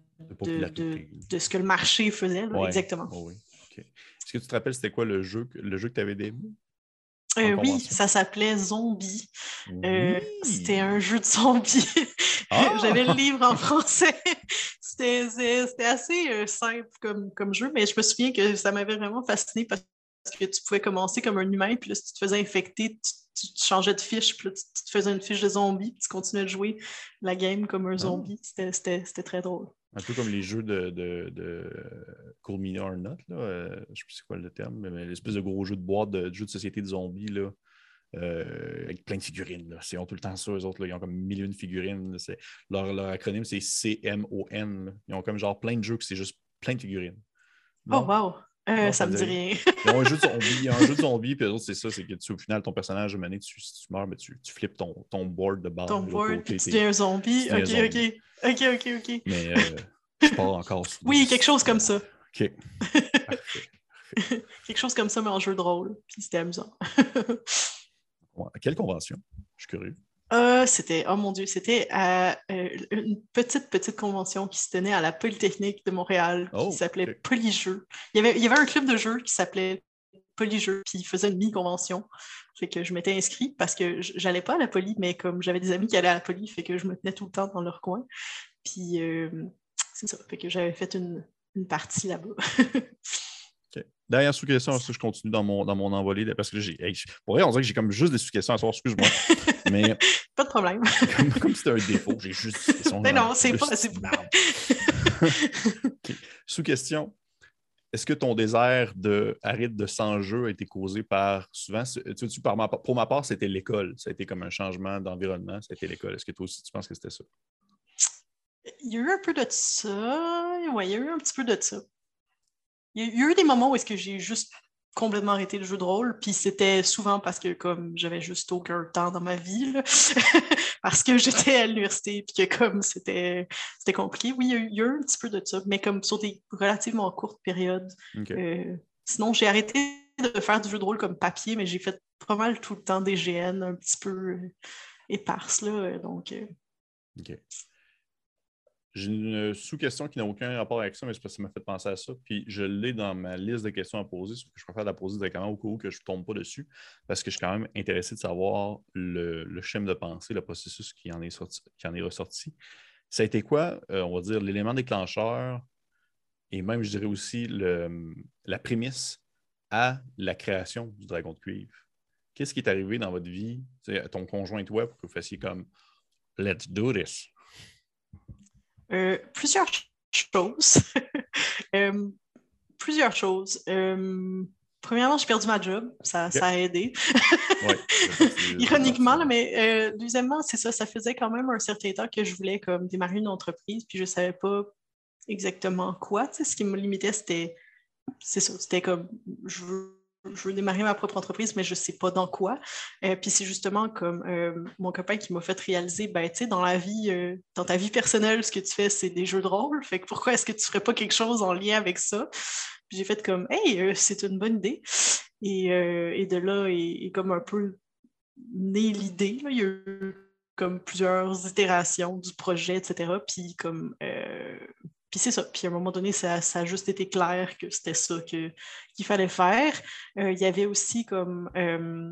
Speaker 2: de, ce que le marché faisait. Exactement.
Speaker 1: Oh Est-ce que tu te rappelles c'était quoi le jeu, le jeu que tu avais?
Speaker 2: Euh, oui, ça s'appelait Zombie. Euh, c'était un jeu de zombies. Ah! [LAUGHS] J'avais le livre en français. C'était assez euh, simple comme, comme jeu, mais je me souviens que ça m'avait vraiment fasciné parce que tu pouvais commencer comme un humain, puis là, si tu te faisais infecter, tu, changeais de fiche, puis là, tu, te faisais une fiche de zombie, puis tu continuais de jouer la game comme un ah! zombie. C'était très drôle.
Speaker 1: Un peu comme les jeux de, de, de or Not, là. Euh, je ne sais plus c'est quoi le terme, mais, l'espèce de gros jeu de boîte de, jeu de société de zombies, là. Euh, avec plein de figurines. Là. Ils ont tout le temps ça, eux autres. Là. Ils ont comme mille de figurines. Leur, leur, acronyme, c'est CMON. Ils ont comme genre plein de jeux que c'est juste plein de figurines.
Speaker 2: Oh, wow! Euh, ça me dit rien.
Speaker 1: Ils ont un jeu de il y a un jeu de zombie, puis c'est ça, c'est que tu, au final, ton personnage, tu, si tu meurs, mais tu, tu flippes ton, ton board de base.
Speaker 2: Ton board, puis tu deviens un zombie. Ok, ok. Ok, ok, ok.
Speaker 1: Mais euh, [LAUGHS] je pars encore.
Speaker 2: oui, quelque chose comme ça. [LAUGHS]
Speaker 1: OK.
Speaker 2: quelque chose comme ça, mais en jeu de rôle. Puis c'était amusant. [LAUGHS]
Speaker 1: quelle convention? Je suis curieux.
Speaker 2: Euh, c'était, oh mon Dieu, c'était euh, une petite, petite convention qui se tenait à la Polytechnique de Montréal qui oh, s'appelait Polyjeux. Il y, avait, il y avait un club de jeux qui s'appelait Polyjeux, puis il faisait une mini-convention. Fait que je m'étais inscrite parce que j'allais pas à la poly, mais comme j'avais des amis qui allaient à la poly, fait que je me tenais tout le temps dans leur coin. Puis euh, c'est ça, fait que j'avais fait une, une partie là-bas. [LAUGHS]
Speaker 1: Dernière sous-question, je continue dans mon, dans mon envolée, parce que j'ai. pour vrai, on dirait que j'ai comme juste des sous-questions à savoir, excuse-moi. [LAUGHS] Mais.
Speaker 2: pas de problème.
Speaker 1: Comme, comme c'était un défaut, j'ai juste des questions.
Speaker 2: Mais non, c'est pas. Pas. [LAUGHS]
Speaker 1: Sous-question. Est-ce que ton désert de aride de sans jeu a été causé par souvent, tu, tu, par pour ma part, c'était l'école. Ça a été comme un changement d'environnement, ça a été l'école. Est-ce que toi aussi tu penses que c'était ça?
Speaker 2: Il y a eu un peu de ça. Oui, il y a eu un petit peu de ça. Il y a eu des moments où est-ce que j'ai juste complètement arrêté le jeu de rôle, puis c'était souvent parce que comme j'avais juste aucun temps dans ma vie, [LAUGHS] parce que j'étais à l'université, puis que comme c'était compliqué. Oui, il y, a eu, il y, a eu, un petit peu de ça, mais comme sur des relativement courtes périodes. Euh, sinon, j'ai arrêté de faire du jeu de rôle comme papier, mais j'ai fait pas mal tout le temps des GN un petit peu éparses, là, donc... Euh,
Speaker 1: j'ai une sous-question qui n'a aucun rapport avec ça, mais parce que ça m'a fait penser à ça. Puis je l'ai dans ma liste de questions à poser. Je préfère la poser directement au cas où que je ne tombe pas dessus, parce que je suis quand même intéressé de savoir le, schéma de pensée, le processus qui en est, ressorti. Ça a été quoi, euh, on va dire, l'élément déclencheur et même, je dirais aussi, la prémisse à la création du dragon de cuivre? Qu'est-ce qui est arrivé dans votre vie, ton conjoint toi, pour que vous fassiez comme Let's do this?
Speaker 2: Euh, plusieurs choses. [LAUGHS] Euh, plusieurs choses. Euh, premièrement, j'ai perdu ma job. Ça, ça a aidé. [LAUGHS] Ironiquement, mais deuxièmement, c'est ça. Ça faisait quand même un certain temps que je voulais comme démarrer une entreprise, puis je ne savais pas exactement quoi. Ce qui me limitait, c'était. C'est ça. C'était comme je veux je veux démarrer ma propre entreprise, mais je ne sais pas dans quoi. Euh, puis c'est justement comme euh, mon copain qui m'a fait réaliser, ben, tu sais, dans la vie, euh, dans ta vie personnelle, ce que tu fais, c'est des jeux de rôle. Fait que pourquoi est-ce que tu ne ferais pas quelque chose en lien avec ça? Puis j'ai fait comme, hey, c'est une bonne idée. Et, de là est, comme un peu née l'idée. Il y a eu comme plusieurs itérations du projet, etc. Puis comme puis c'est ça. Puis à un moment donné, ça, a juste été clair que c'était ça qu'il fallait faire. Euh, il y avait aussi comme. Euh,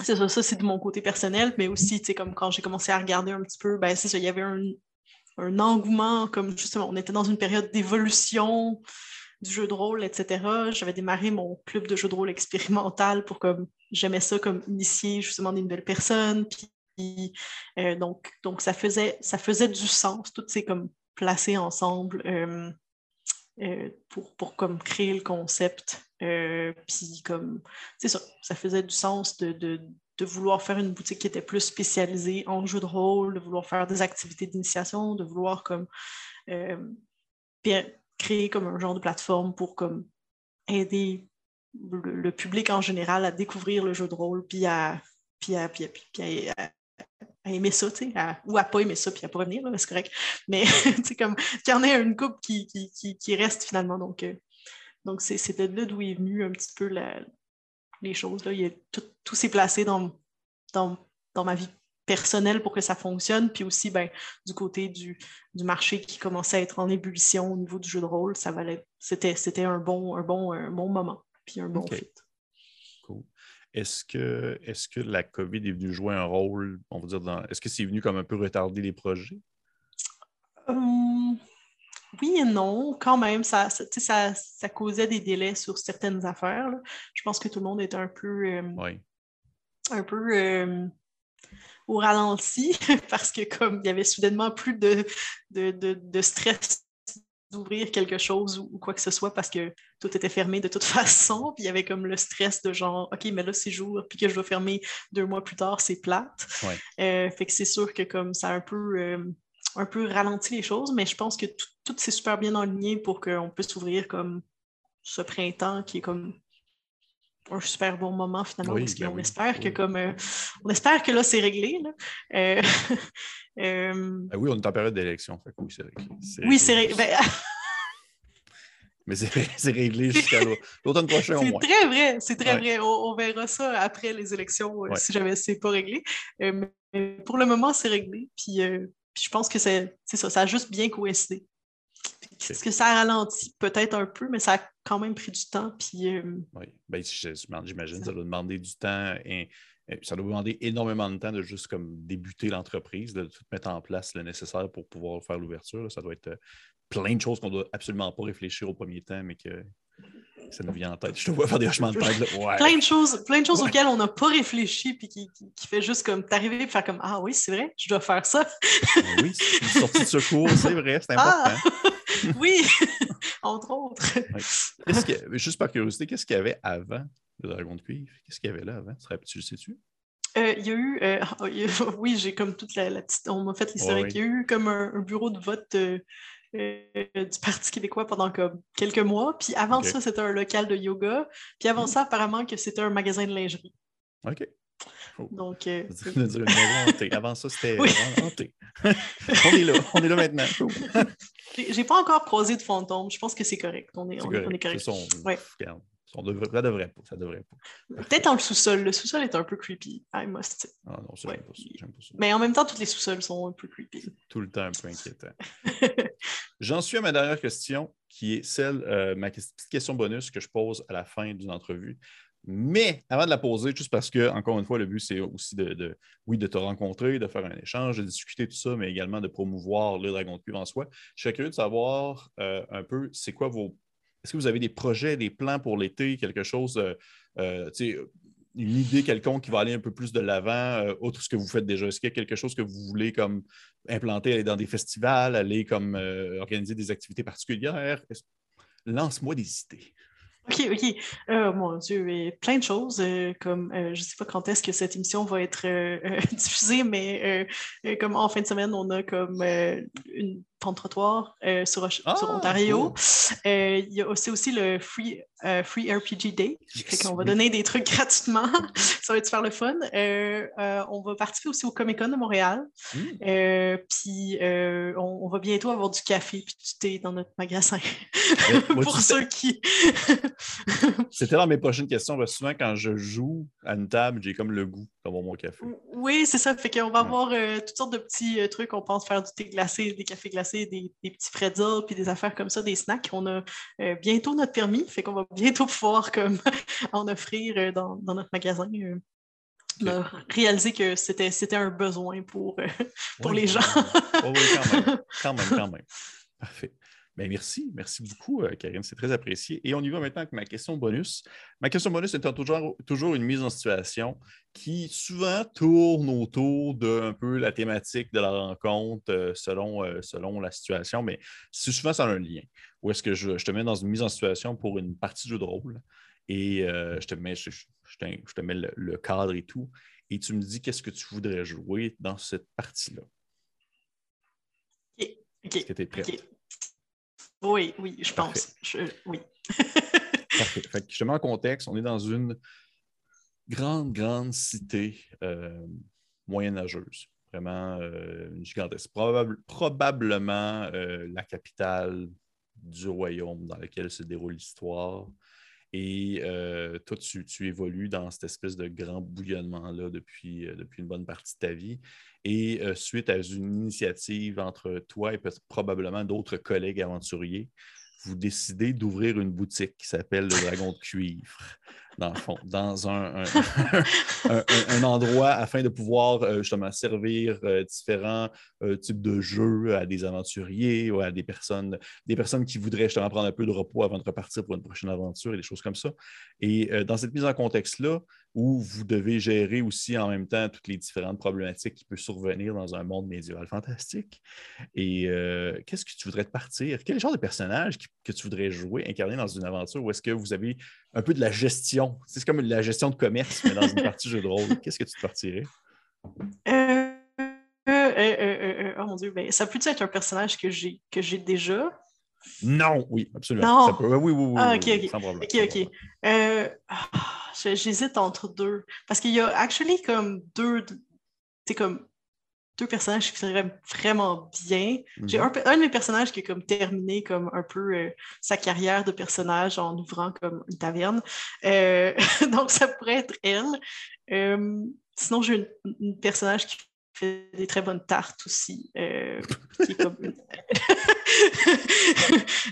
Speaker 2: c'est ça, ça c'est de mon côté personnel, mais aussi, tu sais, comme quand j'ai commencé à regarder un petit peu, ben c'est ça, il y avait un, engouement, comme justement, on était dans une période d'évolution du jeu de rôle, etc. J'avais démarré mon club de jeu de rôle expérimental pour comme, j'aimais ça comme initier justement des nouvelles personnes, puis euh, donc, donc ça, faisait, ça faisait du sens, toutes ces comme placés ensemble euh, euh, pour, comme créer le concept. Euh, puis comme, c'est ça, ça faisait du sens de, vouloir faire une boutique qui était plus spécialisée en jeu de rôle, de vouloir faire des activités d'initiation, de vouloir comme créer comme un genre de plateforme pour comme aider le, public en général à découvrir le jeu de rôle, puis à, puis à, puis à aimer ça, ou à pas aimer ça, puis à pas revenir, c'est correct. Mais [LAUGHS] tu comme qu'il y en ait une coupe qui, qui, qui, reste finalement. Donc, euh, donc de là d'où est venu un petit peu les choses. Là. Il y a tout, s'est placé dans, dans, dans, ma vie personnelle pour que ça fonctionne, puis aussi ben, du côté du, du, marché qui commençait à être en ébullition au niveau du jeu de rôle, ça valait, c'était un bon, un, bon, un bon moment, puis un bon fit.
Speaker 1: Est-ce que, est que la COVID est venue jouer un rôle, on va dire, dans... est-ce que c'est venu comme un peu retarder les projets?
Speaker 2: Hum, oui et non, quand même, ça, ça, ça, causait des délais sur certaines affaires. Je pense que tout le monde est un peu, euh, un peu euh, au ralenti [LAUGHS] parce que comme il y avait soudainement plus de, de, de stress d'ouvrir quelque chose ou, quoi que ce soit parce que tout était fermé de toute [LAUGHS] façon. Puis il y avait comme le stress de genre, OK, mais là, c'est jour, puis que je dois fermer deux mois plus tard, c'est plate. Euh, fait que c'est sûr que comme ça a un peu, euh, un peu ralenti les choses, mais je pense que tout, s'est super bien aligné pour qu'on puisse ouvrir comme ce printemps qui est comme un super bon moment finalement parce ben espère que comme euh, on espère que là c'est réglé là.
Speaker 1: Euh, [LAUGHS] ben oui, on est en période d'élection.
Speaker 2: Oui, c'est réglé. Oui, c'est réglé. Ben, [LAUGHS]
Speaker 1: Mais c'est réglé jusqu'à [LAUGHS] l'automne prochain au
Speaker 2: moins. C'est très vrai, c'est très vrai. On, verra ça après les élections euh, si jamais c'est pas réglé. Euh, mais pour le moment, c'est réglé. Puis, je pense que c'est ça, ça a juste bien coïncidé. Est-ce que ça a ralenti? Peut-être un peu, mais ça a quand même pris du temps. Puis,
Speaker 1: Oui, ben, j'imagine que ça doit demander du temps. Et ça doit demander énormément de temps de juste comme débuter l'entreprise, de tout mettre en place le nécessaire pour pouvoir faire l'ouverture. Ça doit être euh, plein de choses qu'on ne doit absolument pas réfléchir au premier temps, mais que ça nous vient en tête. Je te vois faire des hochements de tête. [LAUGHS]
Speaker 2: Plein de choses, plein de choses auxquelles on n'a pas réfléchi, puis qui, qui, fait juste comme t'arriver et faire comme Ah oui, c'est vrai, je dois faire ça.
Speaker 1: Ben oui, une sortie de secours, c'est vrai, c'est ah! [LAUGHS]
Speaker 2: oui, [LAUGHS] entre autres.
Speaker 1: juste par curiosité, qu'est-ce qu'il y avait avant le dragon de cuivre? Qu'est-ce qu'il y avait là avant? Tu le sais-tu?
Speaker 2: Euh, il y a eu, euh, [LAUGHS] oui, j'ai comme toute la, petite, on m'a fait l'historique. Il y a eu comme un, bureau de vote euh, du Parti québécois pendant comme quelques mois. Puis avant ça, c'était un local de yoga. Puis avant hmm. ça, apparemment que c'était un magasin de lingerie.
Speaker 1: OK.
Speaker 2: Donc,
Speaker 1: Avant ça, c'était hanté. [LAUGHS] on est là, on est là maintenant. [LAUGHS]
Speaker 2: J'ai pas encore croisé de fantôme. Je pense que c'est correct. On est, on, correct. On est correct.
Speaker 1: Son... Ça devrait, ça devrait pas. Ça devrait
Speaker 2: pas. Peut-être dans le sous-sol. Le sous-sol est un peu creepy. I must
Speaker 1: Ah non, ça, j'aime pas, ça.
Speaker 2: Mais en même temps, tous les sous-sols sont un peu creepy.
Speaker 1: Tout le temps un peu inquiétant. [LAUGHS] J'en suis à ma dernière question, qui est celle, euh, ma petite question bonus que je pose à la fin d'une entrevue. Mais avant de la poser, juste parce que, encore une fois, le but, c'est aussi de, oui, de te rencontrer, de faire un échange, de discuter tout ça, mais également de promouvoir le Dragon de Cuivre en soi. Je serais curieux de savoir euh, un peu, c'est quoi vos. Est-ce que vous avez des projets, des plans pour l'été, quelque chose, euh, euh, une idée quelconque qui va aller un peu plus de l'avant, autre ce que vous faites déjà? Est-ce qu'il y a quelque chose que vous voulez comme implanter, aller dans des festivals, aller comme organiser des activités particulières? Lance-moi des idées.
Speaker 2: OK, OK. Oh, mon Dieu, et plein de choses. Euh, comme euh, je ne sais pas quand est-ce que cette émission va être [LAUGHS] diffusée, mais comme en fin de semaine, on a comme une pente trottoir sur, sur, ah, Ontario. il y a aussi, aussi le Free, Free RPG Day. on va donner des trucs [LAUGHS] gratuitement. Ça va être super le fun. on va participer aussi au Comic Con de Montréal. Hmm. puis on, va bientôt avoir du café et du thé dans notre magasin. [LAUGHS] Pour ceux qui. [LAUGHS]
Speaker 1: C'était dans mes prochaines questions. Parce que souvent, quand je joue à une table, j'ai comme le goût d'avoir mon café.
Speaker 2: Oui, c'est ça. Fait qu'on va avoir toutes sortes de petits trucs. On pense faire du thé glacé, des cafés glacés des, petits pretzels puis des affaires comme ça, des snacks. On a euh, bientôt notre permis, fait qu'on va bientôt pouvoir comme, [LAUGHS] en offrir euh, dans, notre magasin. Euh. On a réalisé que c'était un besoin pour, pour les gens.
Speaker 1: oui, [LAUGHS] quand même, quand même. Parfait. Ben, merci, merci beaucoup, euh, Karine, c'est très apprécié. Et on y va maintenant avec ma question bonus. Ma question bonus étant toujours, toujours une mise en situation qui souvent tourne autour d'un peu la thématique de la rencontre euh, selon, euh, selon la situation, mais souvent ça a un lien. Ou est-ce que je, te mets dans une mise en situation pour une partie de jeu de rôle et je te mets, je, te, mets le, cadre et tout, et tu me dis qu'est-ce que tu voudrais jouer dans cette partie-là?
Speaker 2: OK. Est-ce
Speaker 1: que tu es prête?
Speaker 2: Oui, oui, je pense. oui.
Speaker 1: Parfait. je te mets en contexte. On est dans une grande, grande cité euh, moyenâgeuse. Vraiment euh, une gigantesque. probablement euh, la capitale du royaume dans lequel se déroule l'histoire. Et toi, tu, évolues dans cette espèce de grand bouillonnement-là depuis, depuis une bonne partie de ta vie. Et euh, suite à une initiative entre toi et probablement d'autres collègues aventuriers, vous décidez d'ouvrir une boutique qui s'appelle le Dragon de Cuivre dans [LAUGHS] un, endroit afin de pouvoir euh, justement servir euh, différents euh, types de jeux à des aventuriers ou à des personnes, des personnes qui voudraient justement prendre un peu de repos avant de repartir pour une prochaine aventure et des choses comme ça. Et dans cette mise en contexte-là, où vous devez gérer aussi en même temps toutes les différentes problématiques qui peuvent survenir dans un monde médiéval fantastique. Et qu'est-ce que tu voudrais te partir? Quel genre de personnage que tu voudrais jouer, incarner dans une aventure? Ou est-ce que vous avez un peu de la gestion? C'est comme la gestion de commerce, mais dans une partie jeu de rôle. [LAUGHS] Qu'est-ce que tu te partirais?
Speaker 2: Euh, euh, euh, oh mon Dieu, ben, ça peut être un personnage que j'ai que j'ai déjà?
Speaker 1: Non, oui, absolument.
Speaker 2: Non.
Speaker 1: oui, oui, oui,
Speaker 2: ah, ok, ok. Sans problème. Ok, ok. J'hésite entre deux. Parce qu'il y a actually comme deux. C'est comme deux personnages qui seraient vraiment bien. J'ai mhm. un, de mes personnages qui est comme terminé comme un peu euh, sa carrière de personnage en ouvrant comme une taverne. Euh, [LAUGHS] donc ça pourrait être elle. Euh, sinon, j'ai un personnage qui fait des très bonnes tartes aussi. [LAUGHS]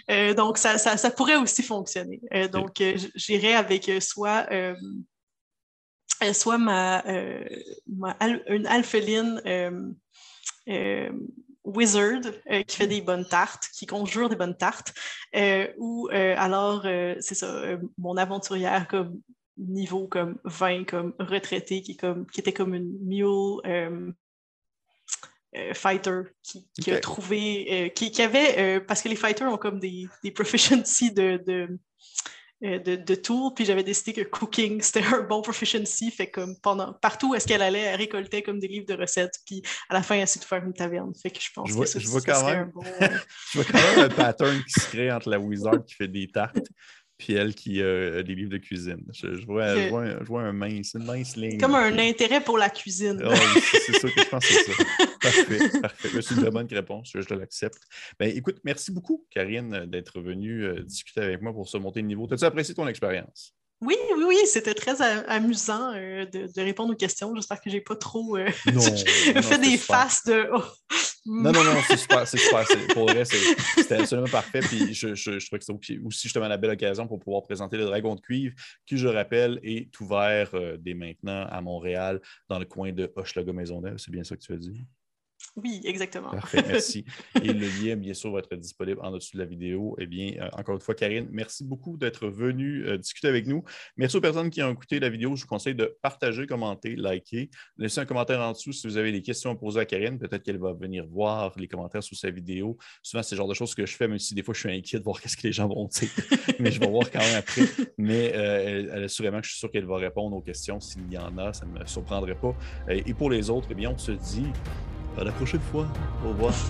Speaker 2: [LAUGHS] donc ça, ça, pourrait aussi fonctionner. donc j'irais avec soit soit ma, euh, une alpheline euh, euh, wizard qui fait des bonnes tartes, qui conjure des bonnes tartes, ou alors, c'est ça, mon aventurière comme niveau comme 20, comme retraité, qui, comme, qui était comme une mule fighter qui, a trouvé, qui, avait, parce que les fighters ont comme des, des proficiency de, de euh, de, de tours, puis j'avais décidé que cooking, [LAUGHS] c'était un bon proficiency, fait comme pendant, partout où est-ce qu'elle allait, elle récoltait comme des livres de recettes, puis à la fin, elle essayait de faire une taverne, fait que je pense
Speaker 1: vois,
Speaker 2: que ça,
Speaker 1: je vois quand même, un bon... [LAUGHS] je vois quand même un pattern qui se crée entre la wizard qui fait des tartes puis elle qui a des livres de cuisine. Je, vois, je, vois, un mince, une mince ligne.
Speaker 2: Comme un intérêt pour la cuisine.
Speaker 1: c'est ça que je pense que c'est ça. [LAUGHS] parfait, [LAUGHS] parfait. C'est une bonne réponse, je, l'accepte. Ben, écoute, merci beaucoup, Karine, d'être venue euh, discuter avec moi pour se monter le niveau. As-tu apprécié ton expérience?
Speaker 2: Oui, oui, oui, c'était très amusant euh, de, répondre aux questions. J'espère que j'ai pas trop euh, [LAUGHS] fait des faces de. Oh,
Speaker 1: non, non, non, c'est super, c'est super. Pour vrai, c'était absolument parfait. Puis je, je, je trouvais que c'était aussi justement la belle occasion pour pouvoir présenter le Dragon de cuivre, qui, je rappelle, est ouvert euh, dès maintenant à Montréal, dans le coin de Hochelaga Maisonneuve. C'est bien ça que tu as dit?
Speaker 2: Oui, exactement.
Speaker 1: Parfait, merci. [LAUGHS] Et le lien, bien sûr, va être disponible en dessous de la vidéo. Eh bien, euh, encore une fois, Karine, merci beaucoup d'être venue euh, discuter avec nous. Merci aux personnes qui ont écouté la vidéo. Je vous conseille de partager, commenter, liker. Laissez un commentaire en dessous si vous avez des questions à poser à Karine. Peut-être qu'elle va venir voir les commentaires sous sa vidéo. Souvent, c'est le genre de choses que je fais, même si des fois, je suis inquiet de voir [LAUGHS] qu'est-ce que les gens vont dire. Mais je vais voir quand même après. Mais euh, elle, assurément, je suis sûr qu'elle va répondre aux questions s'il y en a. Ça ne me surprendrait pas. Et pour les autres, eh bien, on se dit à la prochaine fois. Au revoir. [LAUGHS]